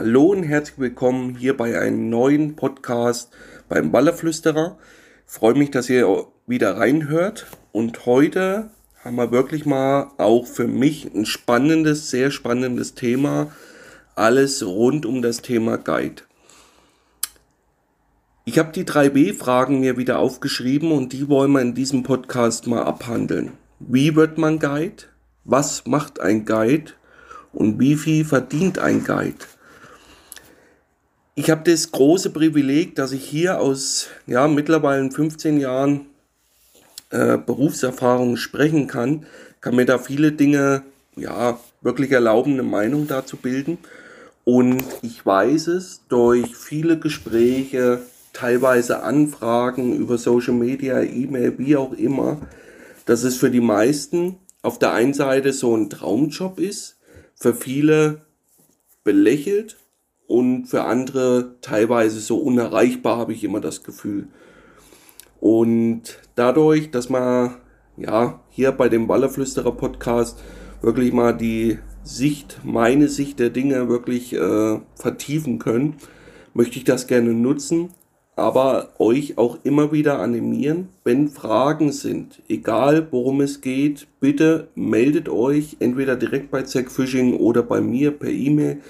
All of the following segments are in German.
Hallo und herzlich willkommen hier bei einem neuen Podcast beim Ballerflüsterer. Ich freue mich, dass ihr wieder reinhört und heute haben wir wirklich mal auch für mich ein spannendes, sehr spannendes Thema. Alles rund um das Thema Guide. Ich habe die 3B-Fragen mir wieder aufgeschrieben und die wollen wir in diesem Podcast mal abhandeln. Wie wird man Guide? Was macht ein Guide? Und wie viel verdient ein Guide? Ich habe das große Privileg, dass ich hier aus ja, mittlerweile 15 Jahren äh, Berufserfahrung sprechen kann, kann mir da viele Dinge ja wirklich erlauben, eine Meinung dazu bilden. Und ich weiß es durch viele Gespräche, teilweise Anfragen über Social Media, E-Mail, wie auch immer, dass es für die meisten auf der einen Seite so ein Traumjob ist, für viele belächelt und für andere teilweise so unerreichbar, habe ich immer das Gefühl. Und dadurch, dass man ja hier bei dem Wallerflüsterer Podcast wirklich mal die Sicht, meine Sicht der Dinge wirklich äh, vertiefen können, möchte ich das gerne nutzen, aber euch auch immer wieder animieren, wenn Fragen sind, egal worum es geht, bitte meldet euch entweder direkt bei Zack Fishing oder bei mir per E-Mail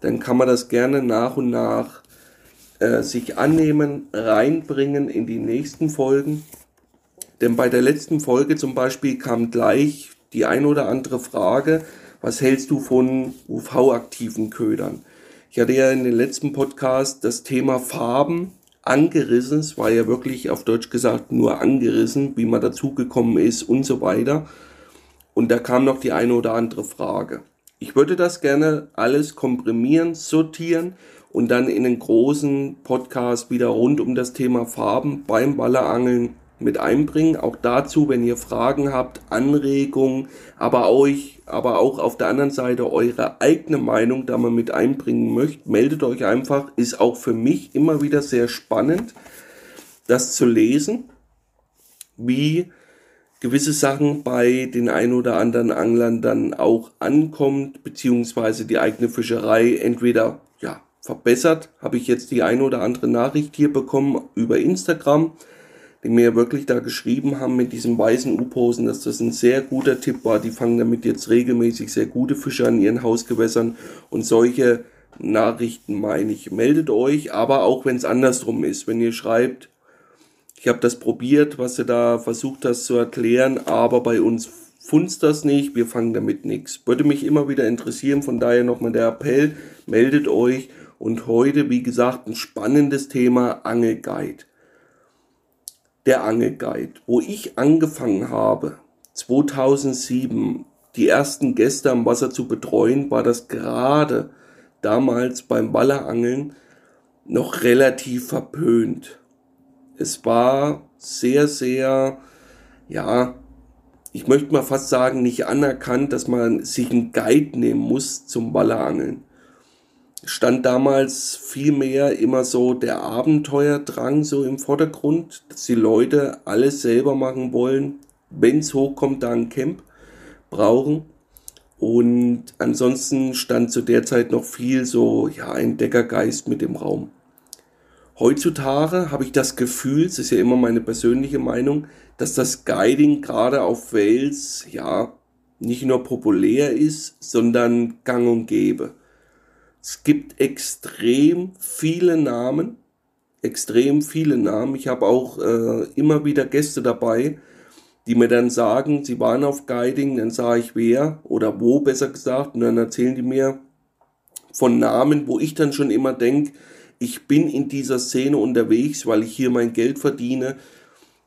dann kann man das gerne nach und nach äh, sich annehmen, reinbringen in die nächsten Folgen. Denn bei der letzten Folge zum Beispiel kam gleich die ein oder andere Frage, was hältst du von UV-aktiven Ködern? Ich hatte ja in den letzten Podcast das Thema Farben angerissen. Es war ja wirklich auf Deutsch gesagt nur angerissen, wie man dazugekommen ist und so weiter. Und da kam noch die eine oder andere Frage. Ich würde das gerne alles komprimieren, sortieren und dann in einen großen Podcast wieder rund um das Thema Farben beim Ballerangeln mit einbringen. Auch dazu, wenn ihr Fragen habt, Anregungen, aber euch, aber auch auf der anderen Seite eure eigene Meinung da mal mit einbringen möchtet, meldet euch einfach. Ist auch für mich immer wieder sehr spannend, das zu lesen, wie gewisse Sachen bei den ein oder anderen Anglern dann auch ankommt, beziehungsweise die eigene Fischerei entweder ja, verbessert. Habe ich jetzt die ein oder andere Nachricht hier bekommen über Instagram, die mir wirklich da geschrieben haben mit diesem weißen U-Posen, dass das ein sehr guter Tipp war. Die fangen damit jetzt regelmäßig sehr gute Fische an ihren Hausgewässern und solche Nachrichten meine ich. Meldet euch, aber auch wenn es andersrum ist, wenn ihr schreibt, ich habe das probiert, was du da versucht hast zu erklären, aber bei uns funzt das nicht, wir fangen damit nichts. Würde mich immer wieder interessieren, von daher nochmal der Appell, meldet euch. Und heute, wie gesagt, ein spannendes Thema Angelguide. Der Angelguide, wo ich angefangen habe, 2007, die ersten Gäste am Wasser zu betreuen, war das gerade damals beim Wallerangeln noch relativ verpönt es war sehr, sehr, ja, ich möchte mal fast sagen, nicht anerkannt, dass man sich einen Guide nehmen muss zum Ballerangeln. Stand damals vielmehr immer so der Abenteuerdrang so im Vordergrund, dass die Leute alles selber machen wollen, wenn es hochkommt, da ein Camp brauchen. Und ansonsten stand zu der Zeit noch viel so, ja, ein Deckergeist mit dem Raum. Heutzutage habe ich das Gefühl, es ist ja immer meine persönliche Meinung, dass das Guiding gerade auf Wales ja nicht nur populär ist, sondern gang und gäbe. Es gibt extrem viele Namen, extrem viele Namen. Ich habe auch äh, immer wieder Gäste dabei, die mir dann sagen, sie waren auf Guiding, dann sage ich wer oder wo besser gesagt und dann erzählen die mir von Namen, wo ich dann schon immer denke, ich bin in dieser Szene unterwegs, weil ich hier mein Geld verdiene.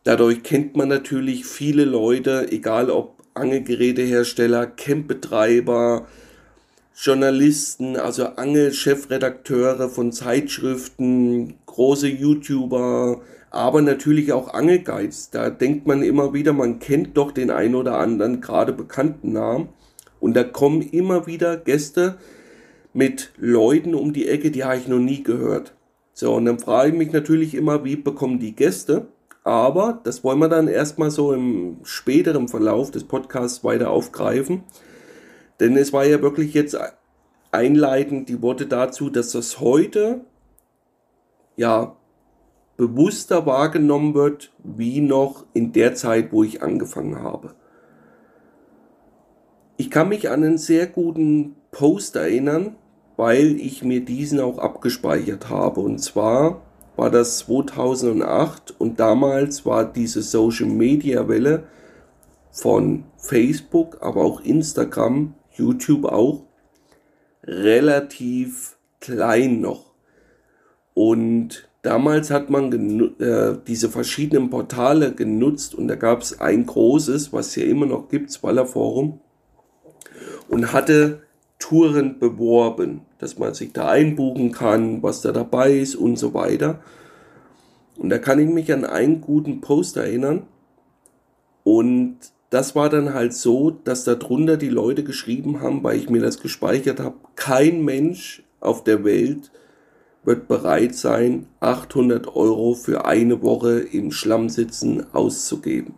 Dadurch kennt man natürlich viele Leute, egal ob Angelgerätehersteller, Campbetreiber, Journalisten, also Angelchefredakteure von Zeitschriften, große YouTuber, aber natürlich auch Angelguides. Da denkt man immer wieder, man kennt doch den ein oder anderen gerade bekannten Namen. Und da kommen immer wieder Gäste, mit Leuten um die Ecke, die habe ich noch nie gehört. So, und dann frage ich mich natürlich immer, wie bekommen die Gäste? Aber das wollen wir dann erstmal so im späteren Verlauf des Podcasts weiter aufgreifen. Denn es war ja wirklich jetzt einleitend die Worte dazu, dass das heute ja bewusster wahrgenommen wird, wie noch in der Zeit, wo ich angefangen habe. Ich kann mich an einen sehr guten Post erinnern, weil ich mir diesen auch abgespeichert habe. Und zwar war das 2008 und damals war diese Social Media Welle von Facebook, aber auch Instagram, YouTube auch relativ klein noch. Und damals hat man äh, diese verschiedenen Portale genutzt und da gab es ein großes, was hier immer noch gibt, Swaller Forum, und hatte Touren beworben, dass man sich da einbuchen kann, was da dabei ist und so weiter. Und da kann ich mich an einen guten Post erinnern. Und das war dann halt so, dass darunter die Leute geschrieben haben, weil ich mir das gespeichert habe, kein Mensch auf der Welt wird bereit sein, 800 Euro für eine Woche im Schlamm sitzen auszugeben.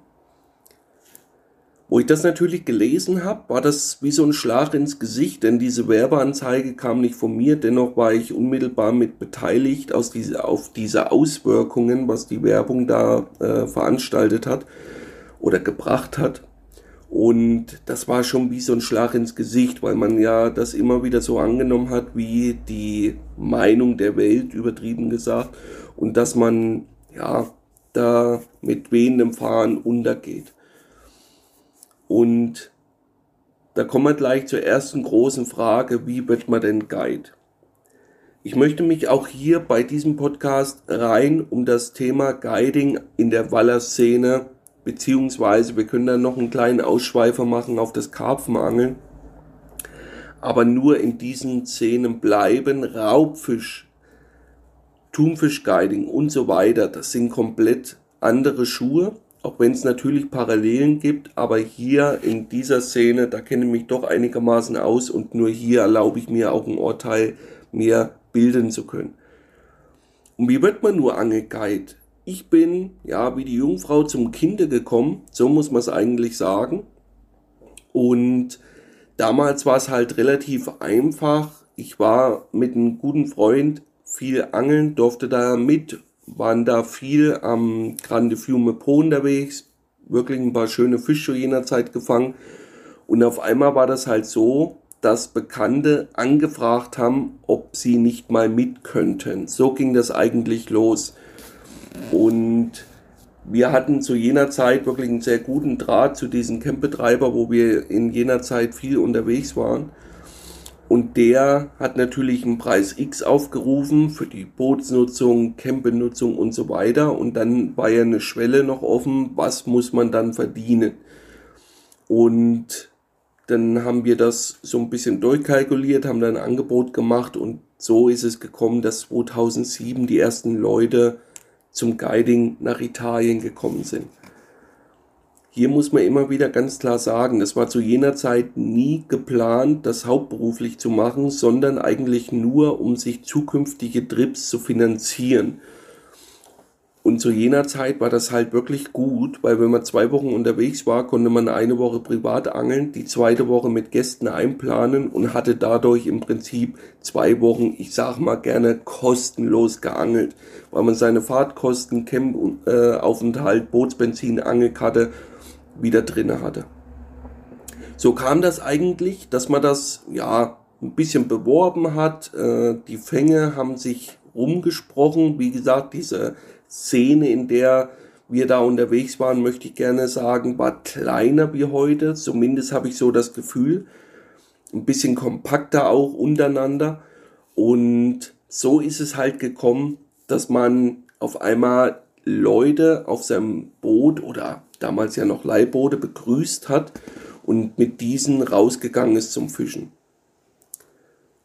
Wo ich das natürlich gelesen habe, war das wie so ein Schlag ins Gesicht, denn diese Werbeanzeige kam nicht von mir, dennoch war ich unmittelbar mit beteiligt aus diese, auf diese Auswirkungen, was die Werbung da äh, veranstaltet hat oder gebracht hat. Und das war schon wie so ein Schlag ins Gesicht, weil man ja das immer wieder so angenommen hat, wie die Meinung der Welt, übertrieben gesagt, und dass man ja da mit wehendem Fahren untergeht. Und da kommen wir gleich zur ersten großen Frage, wie wird man denn Guide? Ich möchte mich auch hier bei diesem Podcast rein um das Thema Guiding in der Wallerszene beziehungsweise wir können dann noch einen kleinen Ausschweifer machen auf das Karpfenangeln. Aber nur in diesen Szenen bleiben Raubfisch, Thunfischguiding und so weiter. Das sind komplett andere Schuhe, auch wenn es natürlich Parallelen gibt. Aber hier in dieser Szene, da kenne ich mich doch einigermaßen aus und nur hier erlaube ich mir auch ein Urteil mehr bilden zu können. Und wie wird man nur Angelguide? ich bin, ja, wie die Jungfrau zum Kinde gekommen, so muss man es eigentlich sagen. Und damals war es halt relativ einfach. Ich war mit einem guten Freund viel angeln, durfte da mit, waren da viel am Grande Fiume Po unterwegs, wirklich ein paar schöne Fische jener Zeit gefangen. Und auf einmal war das halt so, dass Bekannte angefragt haben, ob sie nicht mal mit könnten. So ging das eigentlich los. Und wir hatten zu jener Zeit wirklich einen sehr guten Draht zu diesem Campbetreiber, wo wir in jener Zeit viel unterwegs waren. Und der hat natürlich einen Preis X aufgerufen für die Bootsnutzung, Campennutzung und so weiter. Und dann war ja eine Schwelle noch offen, was muss man dann verdienen. Und dann haben wir das so ein bisschen durchkalkuliert, haben dann ein Angebot gemacht und so ist es gekommen, dass 2007 die ersten Leute zum Guiding nach Italien gekommen sind. Hier muss man immer wieder ganz klar sagen, es war zu jener Zeit nie geplant, das hauptberuflich zu machen, sondern eigentlich nur, um sich zukünftige Trips zu finanzieren. Und zu jener Zeit war das halt wirklich gut, weil wenn man zwei Wochen unterwegs war, konnte man eine Woche privat angeln, die zweite Woche mit Gästen einplanen und hatte dadurch im Prinzip zwei Wochen, ich sag mal gerne, kostenlos geangelt, weil man seine Fahrtkosten, Camp-Aufenthalt, Bootsbenzin, Angelkarte wieder drinne hatte. So kam das eigentlich, dass man das, ja, ein bisschen beworben hat. Äh, die Fänge haben sich rumgesprochen. Wie gesagt, diese Szene, in der wir da unterwegs waren, möchte ich gerne sagen, war kleiner wie heute. Zumindest habe ich so das Gefühl. Ein bisschen kompakter auch untereinander. Und so ist es halt gekommen, dass man auf einmal Leute auf seinem Boot oder damals ja noch Leihboote begrüßt hat und mit diesen rausgegangen ist zum Fischen.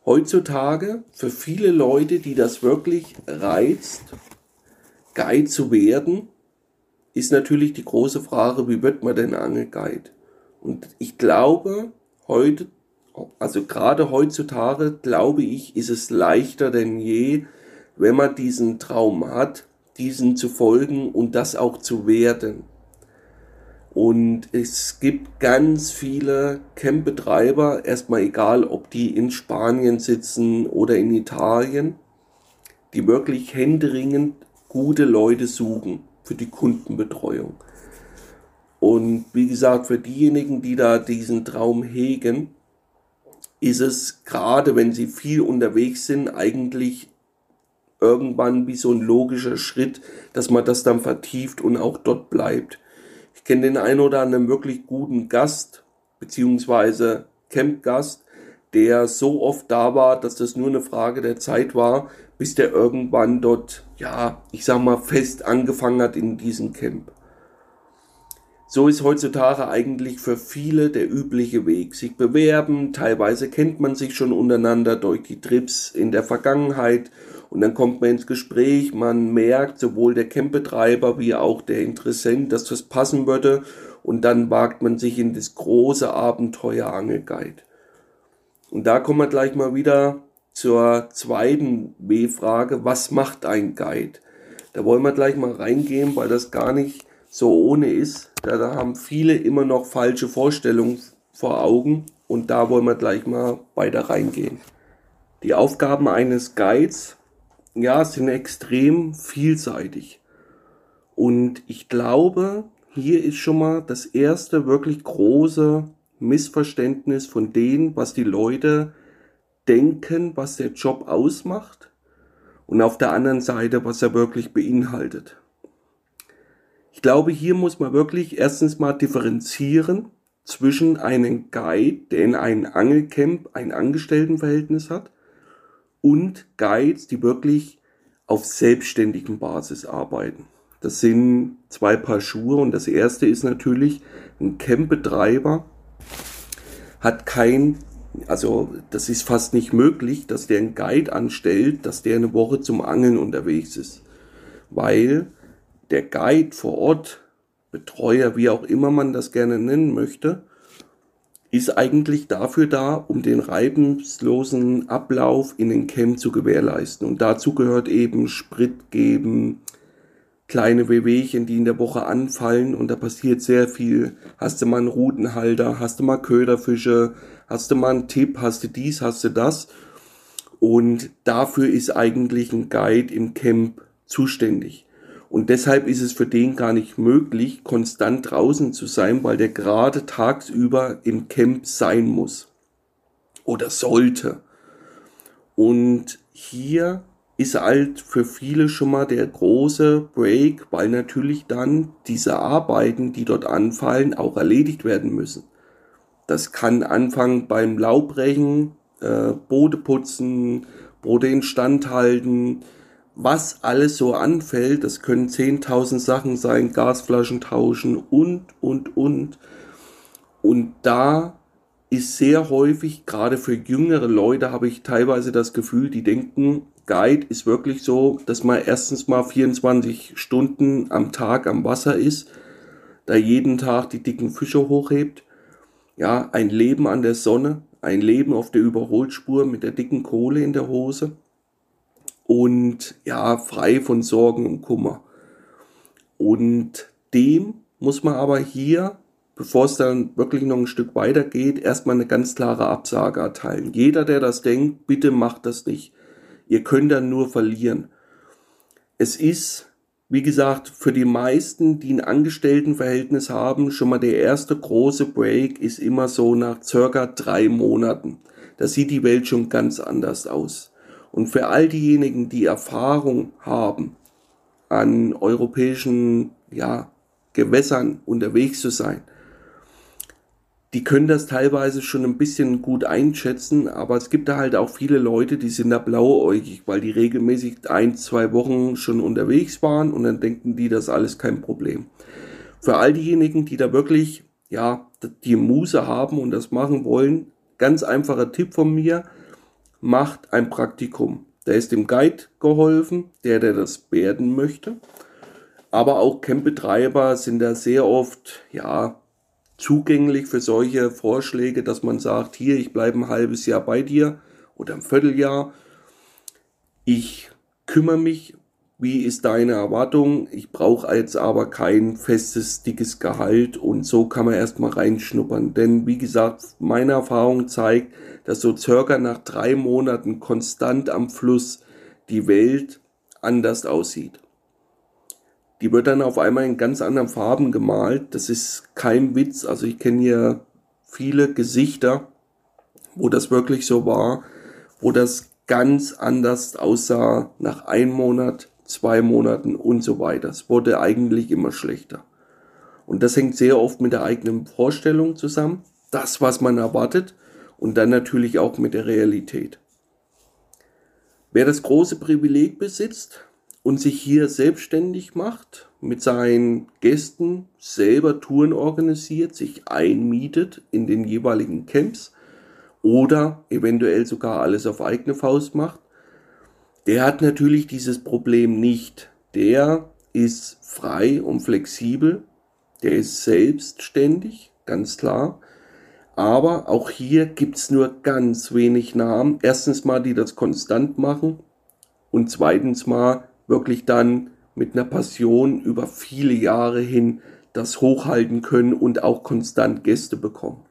Heutzutage für viele Leute, die das wirklich reizt Guide zu werden, ist natürlich die große Frage, wie wird man denn Angelguide? Und ich glaube, heute, also gerade heutzutage, glaube ich, ist es leichter denn je, wenn man diesen Traum hat, diesen zu folgen und das auch zu werden. Und es gibt ganz viele Campbetreiber, erstmal egal, ob die in Spanien sitzen oder in Italien, die wirklich händeringend gute Leute suchen für die Kundenbetreuung. Und wie gesagt, für diejenigen, die da diesen Traum hegen, ist es gerade, wenn sie viel unterwegs sind, eigentlich irgendwann wie so ein logischer Schritt, dass man das dann vertieft und auch dort bleibt. Ich kenne den einen oder anderen wirklich guten Gast, beziehungsweise Campgast, der so oft da war, dass das nur eine Frage der Zeit war, bis der irgendwann dort, ja, ich sag mal, fest angefangen hat in diesem Camp. So ist heutzutage eigentlich für viele der übliche Weg. Sich bewerben, teilweise kennt man sich schon untereinander durch die Trips in der Vergangenheit und dann kommt man ins Gespräch, man merkt sowohl der Campbetreiber wie auch der Interessent, dass das passen würde und dann wagt man sich in das große Abenteuer Angelguide. Und da kommen wir gleich mal wieder zur zweiten W-Frage, was macht ein Guide? Da wollen wir gleich mal reingehen, weil das gar nicht so ohne ist. Da, da haben viele immer noch falsche Vorstellungen vor Augen und da wollen wir gleich mal weiter reingehen. Die Aufgaben eines Guides, ja, sind extrem vielseitig. Und ich glaube, hier ist schon mal das erste wirklich große Missverständnis von dem, was die Leute denken, was der Job ausmacht und auf der anderen Seite, was er wirklich beinhaltet. Ich glaube, hier muss man wirklich erstens mal differenzieren zwischen einem Guide, der in einem Angelcamp ein Angestelltenverhältnis hat, und Guides, die wirklich auf selbstständigen Basis arbeiten. Das sind zwei Paar Schuhe und das erste ist natürlich, ein Campbetreiber hat kein also das ist fast nicht möglich, dass der einen Guide anstellt, dass der eine Woche zum Angeln unterwegs ist. Weil der Guide vor Ort, Betreuer, wie auch immer man das gerne nennen möchte, ist eigentlich dafür da, um den reibungslosen Ablauf in den Camp zu gewährleisten. Und dazu gehört eben Sprit geben, kleine Wehwehchen, die in der Woche anfallen und da passiert sehr viel. Hast du mal einen Rutenhalter, hast du mal Köderfische, hast du mal einen Tipp, hast du dies, hast du das. Und dafür ist eigentlich ein Guide im Camp zuständig. Und deshalb ist es für den gar nicht möglich, konstant draußen zu sein, weil der gerade tagsüber im Camp sein muss. Oder sollte. Und hier ist halt für viele schon mal der große Break, weil natürlich dann diese Arbeiten, die dort anfallen, auch erledigt werden müssen. Das kann anfangen beim Laubrechen, äh, Boote putzen, Boote instand halten, was alles so anfällt. Das können 10.000 Sachen sein, Gasflaschen tauschen und, und, und. Und da ist sehr häufig, gerade für jüngere Leute, habe ich teilweise das Gefühl, die denken, Guide ist wirklich so, dass man erstens mal 24 Stunden am Tag am Wasser ist, da jeden Tag die dicken Fische hochhebt. Ja, ein Leben an der Sonne, ein Leben auf der Überholspur mit der dicken Kohle in der Hose und ja, frei von Sorgen und Kummer. Und dem muss man aber hier, bevor es dann wirklich noch ein Stück weiter geht, erstmal eine ganz klare Absage erteilen. Jeder, der das denkt, bitte macht das nicht. Ihr könnt dann nur verlieren. Es ist, wie gesagt, für die meisten, die ein Angestelltenverhältnis haben, schon mal der erste große Break ist immer so nach circa drei Monaten. Da sieht die Welt schon ganz anders aus. Und für all diejenigen, die Erfahrung haben, an europäischen ja, Gewässern unterwegs zu sein, die können das teilweise schon ein bisschen gut einschätzen, aber es gibt da halt auch viele Leute, die sind da blauäugig, weil die regelmäßig ein, zwei Wochen schon unterwegs waren und dann denken die, das alles kein Problem. Für all diejenigen, die da wirklich, ja, die Muse haben und das machen wollen, ganz einfacher Tipp von mir, macht ein Praktikum. Da ist dem Guide geholfen, der, der das werden möchte. Aber auch Campbetreiber sind da sehr oft, ja, zugänglich für solche Vorschläge, dass man sagt, hier, ich bleibe ein halbes Jahr bei dir oder ein Vierteljahr. Ich kümmere mich wie ist deine Erwartung? Ich brauche jetzt aber kein festes, dickes Gehalt und so kann man erstmal reinschnuppern. Denn wie gesagt, meine Erfahrung zeigt, dass so circa nach drei Monaten konstant am Fluss die Welt anders aussieht. Die wird dann auf einmal in ganz anderen Farben gemalt. Das ist kein Witz. Also ich kenne hier viele Gesichter, wo das wirklich so war, wo das ganz anders aussah nach einem Monat, zwei Monaten und so weiter. Es wurde eigentlich immer schlechter. Und das hängt sehr oft mit der eigenen Vorstellung zusammen, das, was man erwartet und dann natürlich auch mit der Realität. Wer das große Privileg besitzt und sich hier selbstständig macht, mit seinen Gästen selber Touren organisiert, sich einmietet in den jeweiligen Camps oder eventuell sogar alles auf eigene Faust macht, der hat natürlich dieses Problem nicht. Der ist frei und flexibel, der ist selbstständig, ganz klar. Aber auch hier gibt's nur ganz wenig Namen. Erstens mal, die das konstant machen und zweitens mal wirklich dann mit einer Passion über viele Jahre hin das hochhalten können und auch konstant Gäste bekommen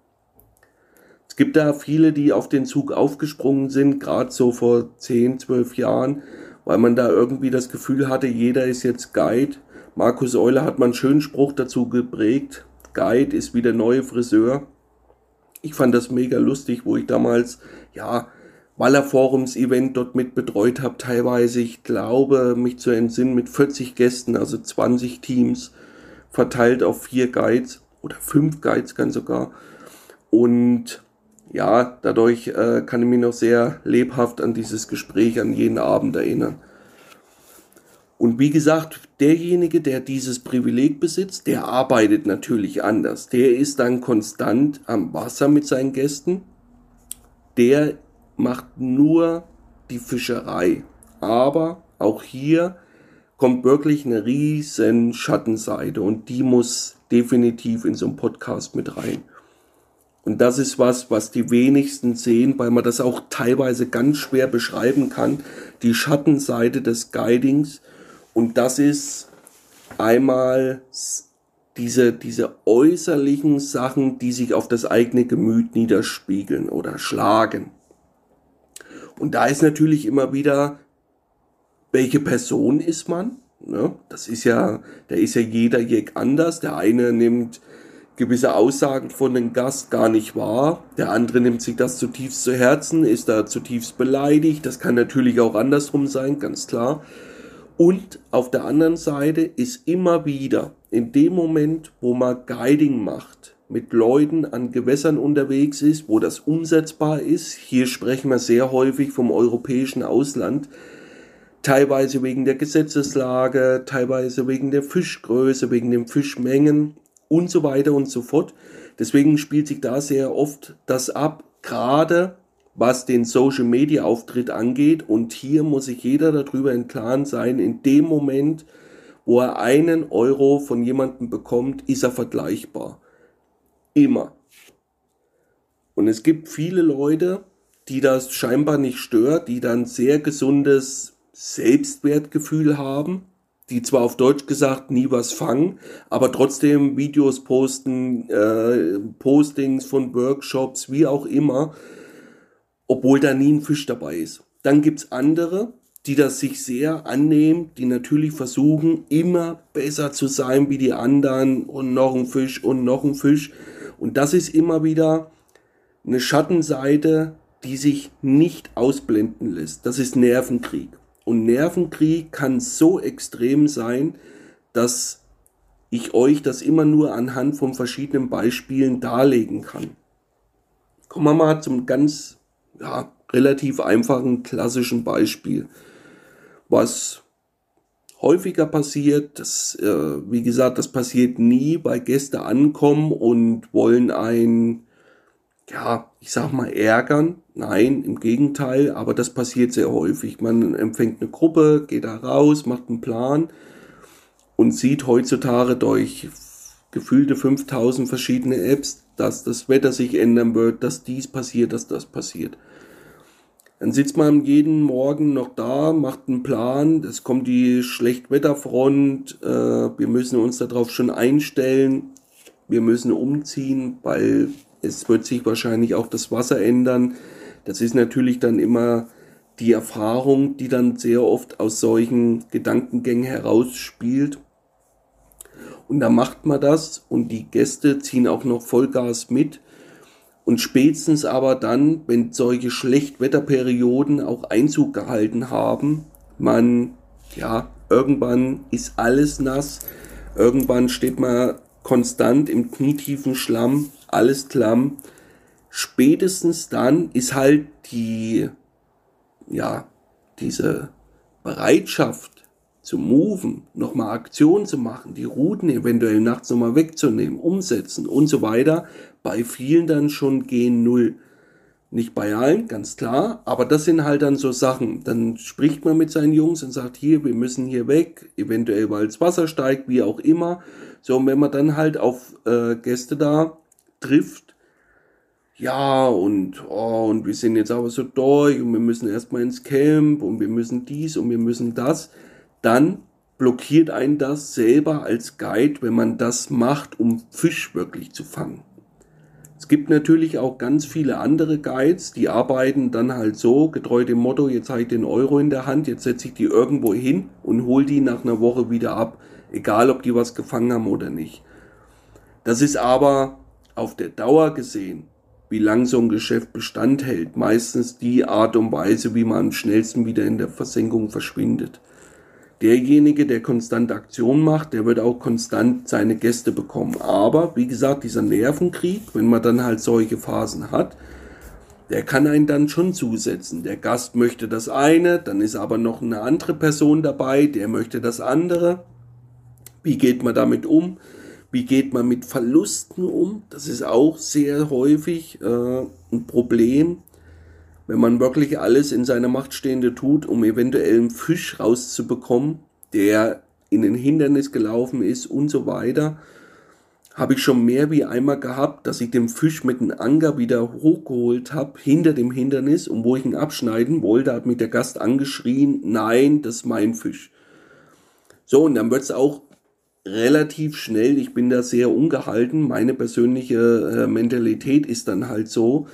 gibt da viele, die auf den Zug aufgesprungen sind, gerade so vor 10, 12 Jahren, weil man da irgendwie das Gefühl hatte, jeder ist jetzt Guide. Markus Euler hat mal einen schönen Spruch dazu geprägt. Guide ist wie der neue Friseur. Ich fand das mega lustig, wo ich damals, ja, Waller Forums Event dort mit betreut habe, teilweise, ich glaube, mich zu entsinnen, mit 40 Gästen, also 20 Teams, verteilt auf vier Guides oder fünf Guides ganz sogar. Und ja, dadurch äh, kann ich mich noch sehr lebhaft an dieses Gespräch, an jeden Abend erinnern. Und wie gesagt, derjenige, der dieses Privileg besitzt, der arbeitet natürlich anders. Der ist dann konstant am Wasser mit seinen Gästen. Der macht nur die Fischerei. Aber auch hier kommt wirklich eine riesen Schattenseite und die muss definitiv in so einen Podcast mit rein. Und das ist was, was die wenigsten sehen, weil man das auch teilweise ganz schwer beschreiben kann. Die Schattenseite des Guidings. Und das ist einmal diese, diese äußerlichen Sachen, die sich auf das eigene Gemüt niederspiegeln oder schlagen. Und da ist natürlich immer wieder, welche Person ist man? Ne? Das ist ja, da ist ja jeder jeg anders. Der eine nimmt gewisse Aussagen von dem Gast gar nicht wahr. Der andere nimmt sich das zutiefst zu Herzen, ist da zutiefst beleidigt. Das kann natürlich auch andersrum sein, ganz klar. Und auf der anderen Seite ist immer wieder in dem Moment, wo man Guiding macht, mit Leuten an Gewässern unterwegs ist, wo das umsetzbar ist. Hier sprechen wir sehr häufig vom europäischen Ausland. Teilweise wegen der Gesetzeslage, teilweise wegen der Fischgröße, wegen den Fischmengen und so weiter und so fort. Deswegen spielt sich da sehr oft das ab, gerade was den Social Media Auftritt angeht. Und hier muss sich jeder darüber im Klaren sein, in dem Moment, wo er einen Euro von jemandem bekommt, ist er vergleichbar. Immer. Und es gibt viele Leute, die das scheinbar nicht stört, die dann sehr gesundes Selbstwertgefühl haben die zwar auf Deutsch gesagt nie was fangen, aber trotzdem Videos posten, äh, Postings von Workshops, wie auch immer, obwohl da nie ein Fisch dabei ist. Dann gibt's andere, die das sich sehr annehmen, die natürlich versuchen, immer besser zu sein wie die anderen und noch ein Fisch und noch ein Fisch. Und das ist immer wieder eine Schattenseite, die sich nicht ausblenden lässt. Das ist Nervenkrieg. Und Nervenkrieg kann so extrem sein, dass ich euch das immer nur anhand von verschiedenen Beispielen darlegen kann. Kommen wir mal zum ganz ja, relativ einfachen klassischen Beispiel. Was häufiger passiert, das, äh, wie gesagt, das passiert nie, weil Gäste ankommen und wollen ein ja, ich sag mal, ärgern. Nein, im Gegenteil, aber das passiert sehr häufig. Man empfängt eine Gruppe, geht da raus, macht einen Plan und sieht heutzutage durch gefühlte 5000 verschiedene Apps, dass das Wetter sich ändern wird, dass dies passiert, dass das passiert. Dann sitzt man jeden Morgen noch da, macht einen Plan, es kommt die Schlechtwetterfront, äh, wir müssen uns darauf schon einstellen, wir müssen umziehen, weil es wird sich wahrscheinlich auch das Wasser ändern. Das ist natürlich dann immer die Erfahrung, die dann sehr oft aus solchen Gedankengängen herausspielt. Und da macht man das und die Gäste ziehen auch noch Vollgas mit. Und spätestens aber dann, wenn solche Schlechtwetterperioden auch Einzug gehalten haben, man, ja, irgendwann ist alles nass, irgendwann steht man konstant im knietiefen Schlamm, alles klamm. Spätestens dann ist halt die, ja, diese Bereitschaft zu moven, nochmal Aktionen zu machen, die Routen eventuell nachts nochmal wegzunehmen, umsetzen und so weiter, bei vielen dann schon gehen null. Nicht bei allen, ganz klar, aber das sind halt dann so Sachen. Dann spricht man mit seinen Jungs und sagt, hier, wir müssen hier weg, eventuell weil das Wasser steigt, wie auch immer. So, und wenn man dann halt auf äh, Gäste da trifft, ja, und, oh, und wir sind jetzt aber so durch und wir müssen erstmal ins Camp und wir müssen dies und wir müssen das, dann blockiert einen das selber als Guide, wenn man das macht, um Fisch wirklich zu fangen. Es gibt natürlich auch ganz viele andere Guides, die arbeiten dann halt so, getreu dem Motto, jetzt habe ich den Euro in der Hand, jetzt setze ich die irgendwo hin und hole die nach einer Woche wieder ab, egal ob die was gefangen haben oder nicht. Das ist aber auf der Dauer gesehen, wie lang so ein Geschäft Bestand hält, meistens die Art und Weise, wie man am schnellsten wieder in der Versenkung verschwindet derjenige, der konstant Aktion macht, der wird auch konstant seine Gäste bekommen. Aber wie gesagt, dieser Nervenkrieg, wenn man dann halt solche Phasen hat, der kann einen dann schon zusetzen. Der Gast möchte das eine, dann ist aber noch eine andere Person dabei, der möchte das andere. Wie geht man damit um? Wie geht man mit Verlusten um? Das ist auch sehr häufig äh, ein Problem wenn man wirklich alles in seiner Macht Stehende tut, um eventuell einen Fisch rauszubekommen, der in ein Hindernis gelaufen ist und so weiter, habe ich schon mehr wie einmal gehabt, dass ich den Fisch mit dem Anker wieder hochgeholt habe, hinter dem Hindernis, und wo ich ihn abschneiden wollte, hat mich der Gast angeschrien, nein, das ist mein Fisch. So, und dann wird es auch relativ schnell, ich bin da sehr ungehalten, meine persönliche äh, Mentalität ist dann halt so,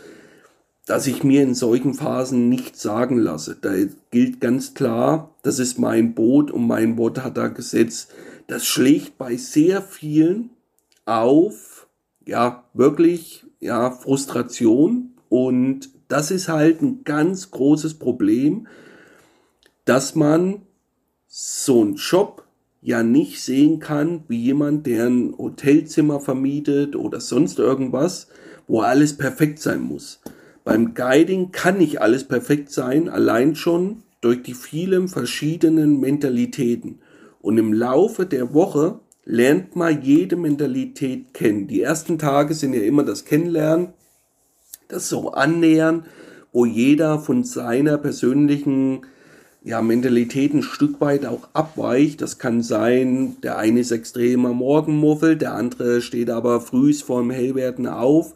dass ich mir in solchen Phasen nichts sagen lasse. Da gilt ganz klar, das ist mein Boot und mein Wort hat da gesetzt. Das schlägt bei sehr vielen auf, ja, wirklich, ja, Frustration. Und das ist halt ein ganz großes Problem, dass man so einen Job ja nicht sehen kann wie jemand, der ein Hotelzimmer vermietet oder sonst irgendwas, wo alles perfekt sein muss. Beim Guiding kann nicht alles perfekt sein, allein schon durch die vielen verschiedenen Mentalitäten. Und im Laufe der Woche lernt man jede Mentalität kennen. Die ersten Tage sind ja immer das Kennenlernen, das so annähern, wo jeder von seiner persönlichen ja, Mentalität ein Stück weit auch abweicht. Das kann sein, der eine ist extremer Morgenmuffel, der andere steht aber frühs vorm Hellwerden auf.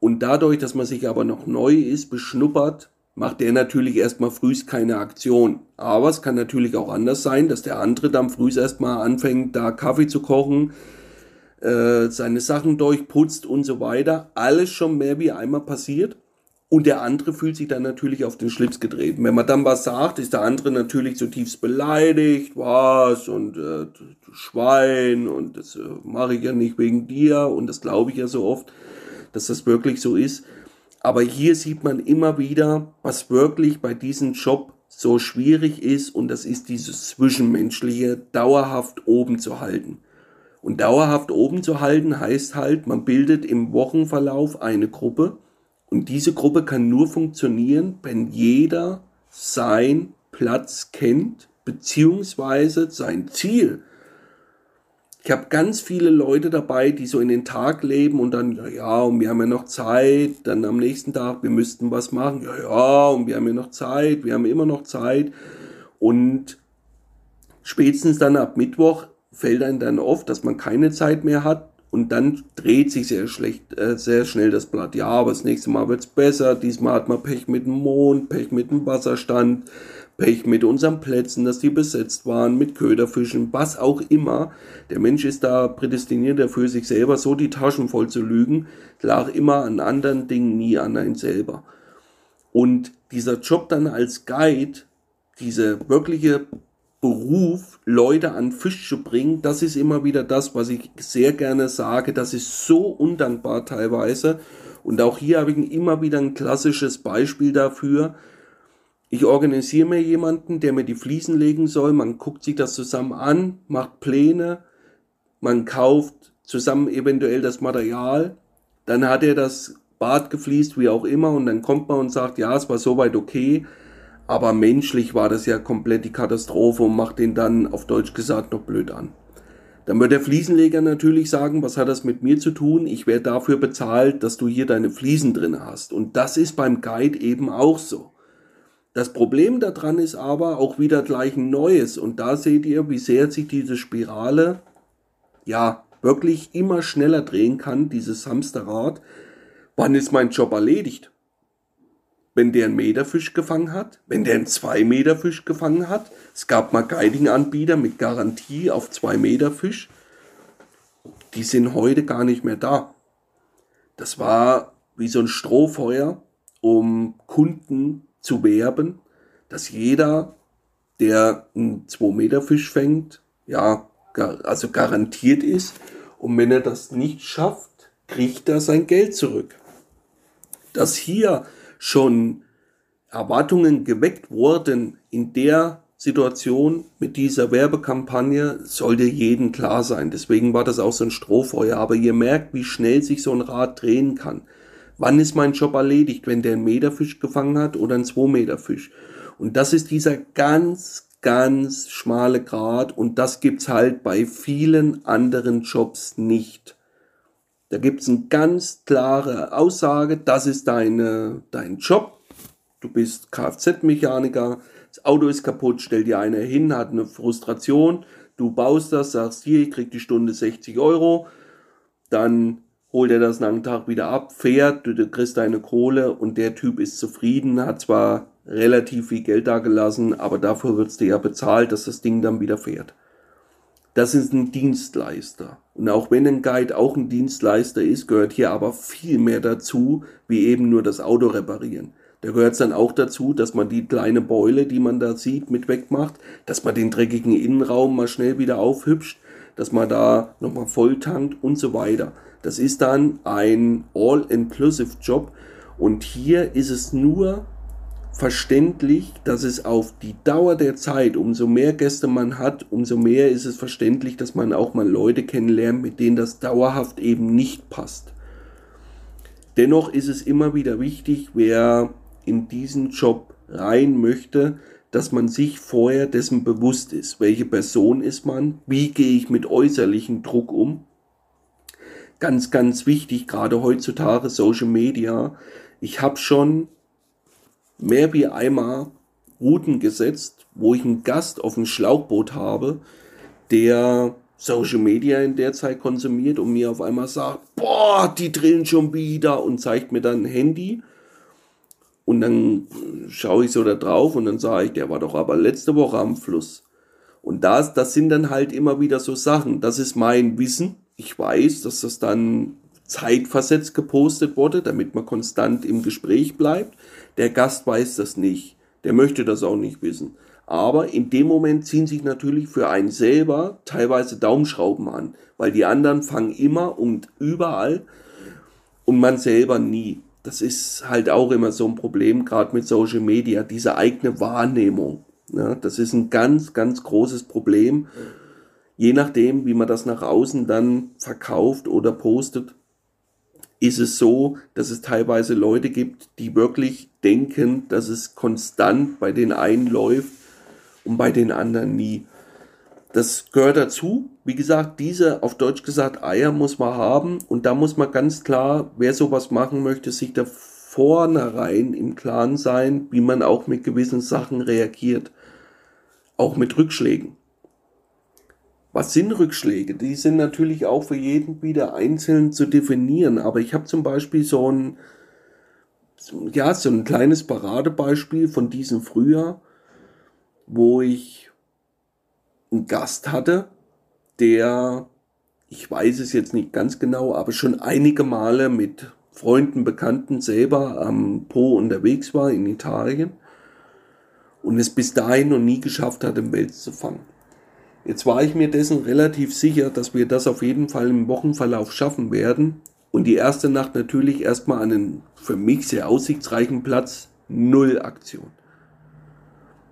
Und dadurch, dass man sich aber noch neu ist, beschnuppert, macht der natürlich erstmal frühst keine Aktion. Aber es kann natürlich auch anders sein, dass der andere dann frühst erstmal anfängt, da Kaffee zu kochen, äh, seine Sachen durchputzt und so weiter. Alles schon mehr wie einmal passiert. Und der andere fühlt sich dann natürlich auf den Schlips getreten. Wenn man dann was sagt, ist der andere natürlich zutiefst beleidigt, was und äh, Schwein und das äh, mache ich ja nicht wegen dir und das glaube ich ja so oft dass das wirklich so ist. Aber hier sieht man immer wieder, was wirklich bei diesem Job so schwierig ist und das ist dieses Zwischenmenschliche dauerhaft oben zu halten. Und dauerhaft oben zu halten heißt halt, man bildet im Wochenverlauf eine Gruppe und diese Gruppe kann nur funktionieren, wenn jeder sein Platz kennt, beziehungsweise sein Ziel. Ich habe ganz viele Leute dabei, die so in den Tag leben und dann, ja, ja, und wir haben ja noch Zeit, dann am nächsten Tag, wir müssten was machen, ja, ja, und wir haben ja noch Zeit, wir haben immer noch Zeit. Und spätestens dann ab Mittwoch fällt einem dann oft, dass man keine Zeit mehr hat und dann dreht sich sehr schlecht, äh, sehr schnell das Blatt. Ja, aber das nächste Mal wird's besser. Diesmal hat man Pech mit dem Mond, Pech mit dem Wasserstand, Pech mit unseren Plätzen, dass die besetzt waren, mit Köderfischen, was auch immer. Der Mensch ist da prädestiniert dafür, sich selber so die Taschen voll zu lügen. Lag immer an anderen Dingen, nie an einen selber. Und dieser Job dann als Guide, diese wirkliche Beruf, Leute an Fisch zu bringen, das ist immer wieder das, was ich sehr gerne sage. Das ist so undankbar teilweise. Und auch hier habe ich immer wieder ein klassisches Beispiel dafür. Ich organisiere mir jemanden, der mir die Fliesen legen soll. Man guckt sich das zusammen an, macht Pläne, man kauft zusammen eventuell das Material. Dann hat er das Bad gefliest, wie auch immer, und dann kommt man und sagt, ja, es war soweit okay, aber menschlich war das ja komplett die Katastrophe und macht den dann auf Deutsch gesagt noch blöd an. Dann wird der Fliesenleger natürlich sagen, was hat das mit mir zu tun? Ich werde dafür bezahlt, dass du hier deine Fliesen drin hast. Und das ist beim Guide eben auch so. Das Problem daran ist aber auch wieder gleich ein neues. Und da seht ihr, wie sehr sich diese Spirale, ja, wirklich immer schneller drehen kann, dieses Hamsterrad. Wann ist mein Job erledigt? Wenn der einen Meterfisch gefangen hat, wenn der einen 2 Meter Fisch gefangen hat. Es gab mal Guiding-Anbieter mit Garantie auf 2 Meter Fisch. Die sind heute gar nicht mehr da. Das war wie so ein Strohfeuer, um Kunden zu werben, dass jeder, der einen 2 Meter Fisch fängt, ja, also garantiert ist. Und wenn er das nicht schafft, kriegt er sein Geld zurück dass hier schon Erwartungen geweckt wurden in der Situation mit dieser Werbekampagne, sollte jedem klar sein. Deswegen war das auch so ein Strohfeuer. Aber ihr merkt, wie schnell sich so ein Rad drehen kann. Wann ist mein Job erledigt, wenn der einen Meterfisch gefangen hat oder einen 2 Meter Fisch? Und das ist dieser ganz, ganz schmale Grad und das gibt's halt bei vielen anderen Jobs nicht. Da gibt es eine ganz klare Aussage, das ist deine, dein Job. Du bist Kfz-Mechaniker, das Auto ist kaputt, stell dir einer hin, hat eine Frustration, du baust das, sagst hier, ich krieg die Stunde 60 Euro, dann holt er das nach einem Tag wieder ab, fährt, du, du kriegst deine Kohle und der Typ ist zufrieden, hat zwar relativ viel Geld da gelassen, aber dafür wird's dir ja bezahlt, dass das Ding dann wieder fährt. Das ist ein Dienstleister. Und auch wenn ein Guide auch ein Dienstleister ist, gehört hier aber viel mehr dazu, wie eben nur das Auto reparieren. Da gehört es dann auch dazu, dass man die kleine Beule, die man da sieht, mit wegmacht, dass man den dreckigen Innenraum mal schnell wieder aufhübscht, dass man da nochmal voll tankt und so weiter. Das ist dann ein All-Inclusive Job und hier ist es nur verständlich, dass es auf die Dauer der Zeit, umso mehr Gäste man hat, umso mehr ist es verständlich, dass man auch mal Leute kennenlernt, mit denen das dauerhaft eben nicht passt. Dennoch ist es immer wieder wichtig, wer in diesen Job rein möchte, dass man sich vorher dessen bewusst ist. Welche Person ist man? Wie gehe ich mit äußerlichem Druck um? Ganz, ganz wichtig, gerade heutzutage Social Media. Ich habe schon mehr wie einmal Routen gesetzt, wo ich einen Gast auf dem Schlauchboot habe, der Social Media in der Zeit konsumiert und mir auf einmal sagt, boah, die drillen schon wieder und zeigt mir dann ein Handy. Und dann schaue ich so da drauf und dann sage ich, der war doch aber letzte Woche am Fluss. Und das, das sind dann halt immer wieder so Sachen. Das ist mein Wissen. Ich weiß, dass das dann zeitversetzt gepostet wurde, damit man konstant im Gespräch bleibt. Der Gast weiß das nicht. Der möchte das auch nicht wissen. Aber in dem Moment ziehen sich natürlich für einen selber teilweise Daumenschrauben an, weil die anderen fangen immer und überall und man selber nie. Das ist halt auch immer so ein Problem, gerade mit Social Media, diese eigene Wahrnehmung. Ja, das ist ein ganz, ganz großes Problem. Je nachdem, wie man das nach außen dann verkauft oder postet, ist es so, dass es teilweise Leute gibt, die wirklich denken, dass es konstant bei den einen läuft und bei den anderen nie. Das gehört dazu. Wie gesagt, diese auf Deutsch gesagt Eier muss man haben und da muss man ganz klar, wer sowas machen möchte, sich da vornherein im Klaren sein, wie man auch mit gewissen Sachen reagiert. Auch mit Rückschlägen. Was sind Rückschläge? Die sind natürlich auch für jeden wieder einzeln zu definieren. Aber ich habe zum Beispiel so ein, ja, so ein kleines Paradebeispiel von diesem Frühjahr, wo ich einen Gast hatte, der, ich weiß es jetzt nicht ganz genau, aber schon einige Male mit Freunden, Bekannten selber am Po unterwegs war in Italien und es bis dahin noch nie geschafft hat, im Wels zu fangen. Jetzt war ich mir dessen relativ sicher, dass wir das auf jeden Fall im Wochenverlauf schaffen werden. Und die erste Nacht natürlich erstmal an einen für mich sehr aussichtsreichen Platz. Null Aktion.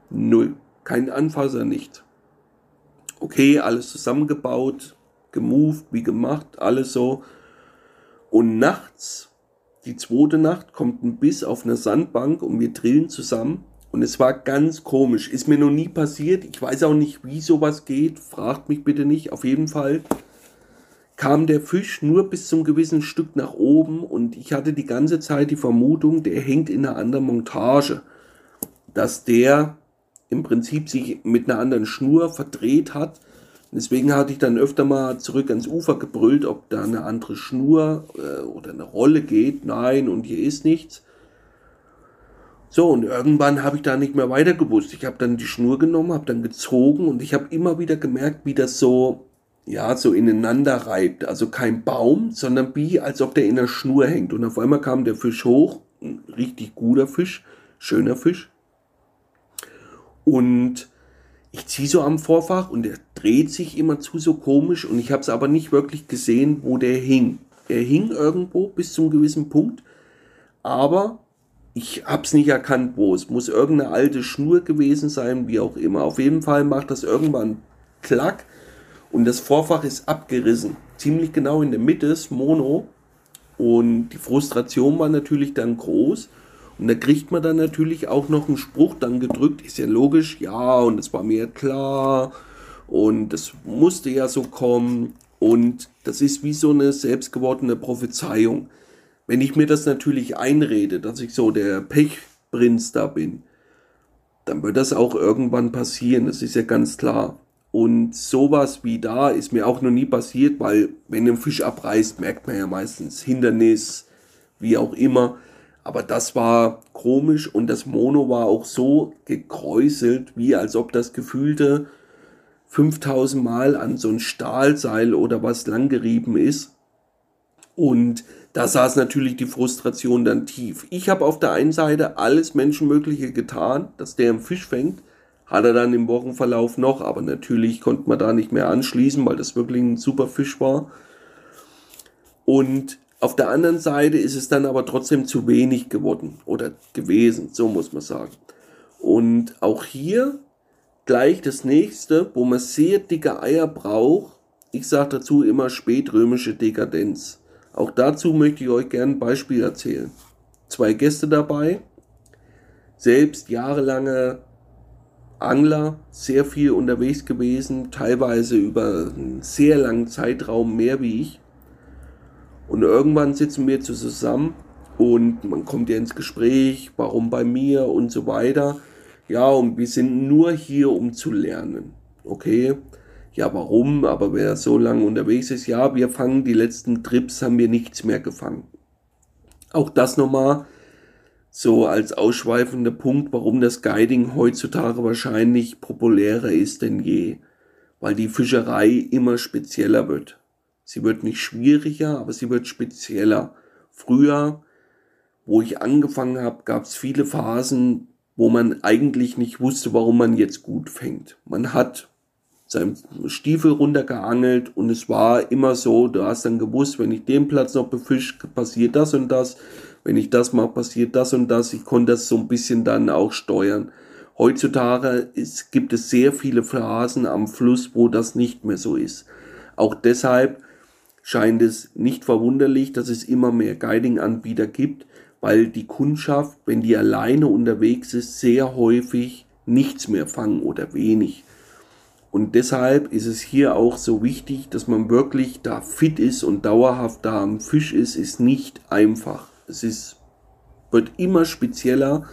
Null. Kein Anfasser, nichts. Okay, alles zusammengebaut, gemoved, wie gemacht, alles so. Und nachts, die zweite Nacht, kommt ein Biss auf einer Sandbank und wir drillen zusammen und es war ganz komisch. Ist mir noch nie passiert. Ich weiß auch nicht, wie sowas geht. Fragt mich bitte nicht. Auf jeden Fall kam der Fisch nur bis zum gewissen Stück nach oben und ich hatte die ganze Zeit die Vermutung, der hängt in einer anderen Montage. Dass der im Prinzip sich mit einer anderen Schnur verdreht hat. Deswegen hatte ich dann öfter mal zurück ans Ufer gebrüllt, ob da eine andere Schnur äh, oder eine Rolle geht. Nein, und hier ist nichts. So, und irgendwann habe ich da nicht mehr weiter gewusst. Ich habe dann die Schnur genommen, habe dann gezogen und ich habe immer wieder gemerkt, wie das so, ja, so ineinander reibt. Also kein Baum, sondern wie, als ob der in der Schnur hängt. Und auf einmal kam der Fisch hoch, ein richtig guter Fisch, schöner Fisch. Und ich ziehe so am Vorfach und der dreht sich immer zu so komisch und ich habe es aber nicht wirklich gesehen, wo der hing. Er hing irgendwo bis zum gewissen Punkt, aber ich hab's nicht erkannt, wo. Es muss irgendeine alte Schnur gewesen sein, wie auch immer. Auf jeden Fall macht das irgendwann Klack und das Vorfach ist abgerissen. Ziemlich genau in der Mitte ist Mono. Und die Frustration war natürlich dann groß. Und da kriegt man dann natürlich auch noch einen Spruch dann gedrückt. Ist ja logisch, ja, und es war mir klar. Und das musste ja so kommen. Und das ist wie so eine selbstgewordene Prophezeiung. Wenn ich mir das natürlich einrede, dass ich so der Pechprinz da bin, dann wird das auch irgendwann passieren, das ist ja ganz klar. Und sowas wie da ist mir auch noch nie passiert, weil wenn ein Fisch abreißt, merkt man ja meistens Hindernis, wie auch immer. Aber das war komisch und das Mono war auch so gekräuselt, wie als ob das gefühlte 5000 Mal an so ein Stahlseil oder was langgerieben ist. Und da saß natürlich die Frustration dann tief. Ich habe auf der einen Seite alles Menschenmögliche getan, dass der einen Fisch fängt. Hat er dann im Wochenverlauf noch, aber natürlich konnte man da nicht mehr anschließen, weil das wirklich ein super Fisch war. Und auf der anderen Seite ist es dann aber trotzdem zu wenig geworden oder gewesen, so muss man sagen. Und auch hier gleich das nächste, wo man sehr dicke Eier braucht. Ich sage dazu immer spätrömische Dekadenz. Auch dazu möchte ich euch gerne ein Beispiel erzählen. Zwei Gäste dabei, selbst jahrelange Angler, sehr viel unterwegs gewesen, teilweise über einen sehr langen Zeitraum mehr wie ich. Und irgendwann sitzen wir zusammen und man kommt ja ins Gespräch, warum bei mir und so weiter. Ja, und wir sind nur hier, um zu lernen. Okay, ja, warum? Aber wer so lange unterwegs ist, ja, wir fangen die letzten Trips, haben wir nichts mehr gefangen. Auch das nochmal so als ausschweifender Punkt, warum das Guiding heutzutage wahrscheinlich populärer ist denn je. Weil die Fischerei immer spezieller wird. Sie wird nicht schwieriger, aber sie wird spezieller. Früher, wo ich angefangen habe, gab es viele Phasen, wo man eigentlich nicht wusste, warum man jetzt gut fängt. Man hat seinem Stiefel runtergeangelt und es war immer so, du hast dann gewusst, wenn ich den Platz noch befische, passiert das und das, wenn ich das mache, passiert das und das. Ich konnte das so ein bisschen dann auch steuern. Heutzutage ist, gibt es sehr viele Phasen am Fluss, wo das nicht mehr so ist. Auch deshalb scheint es nicht verwunderlich, dass es immer mehr Guiding-Anbieter gibt, weil die Kundschaft, wenn die alleine unterwegs ist, sehr häufig nichts mehr fangen oder wenig. Und deshalb ist es hier auch so wichtig, dass man wirklich da fit ist und dauerhaft da am Fisch ist, ist nicht einfach. Es ist, wird immer spezieller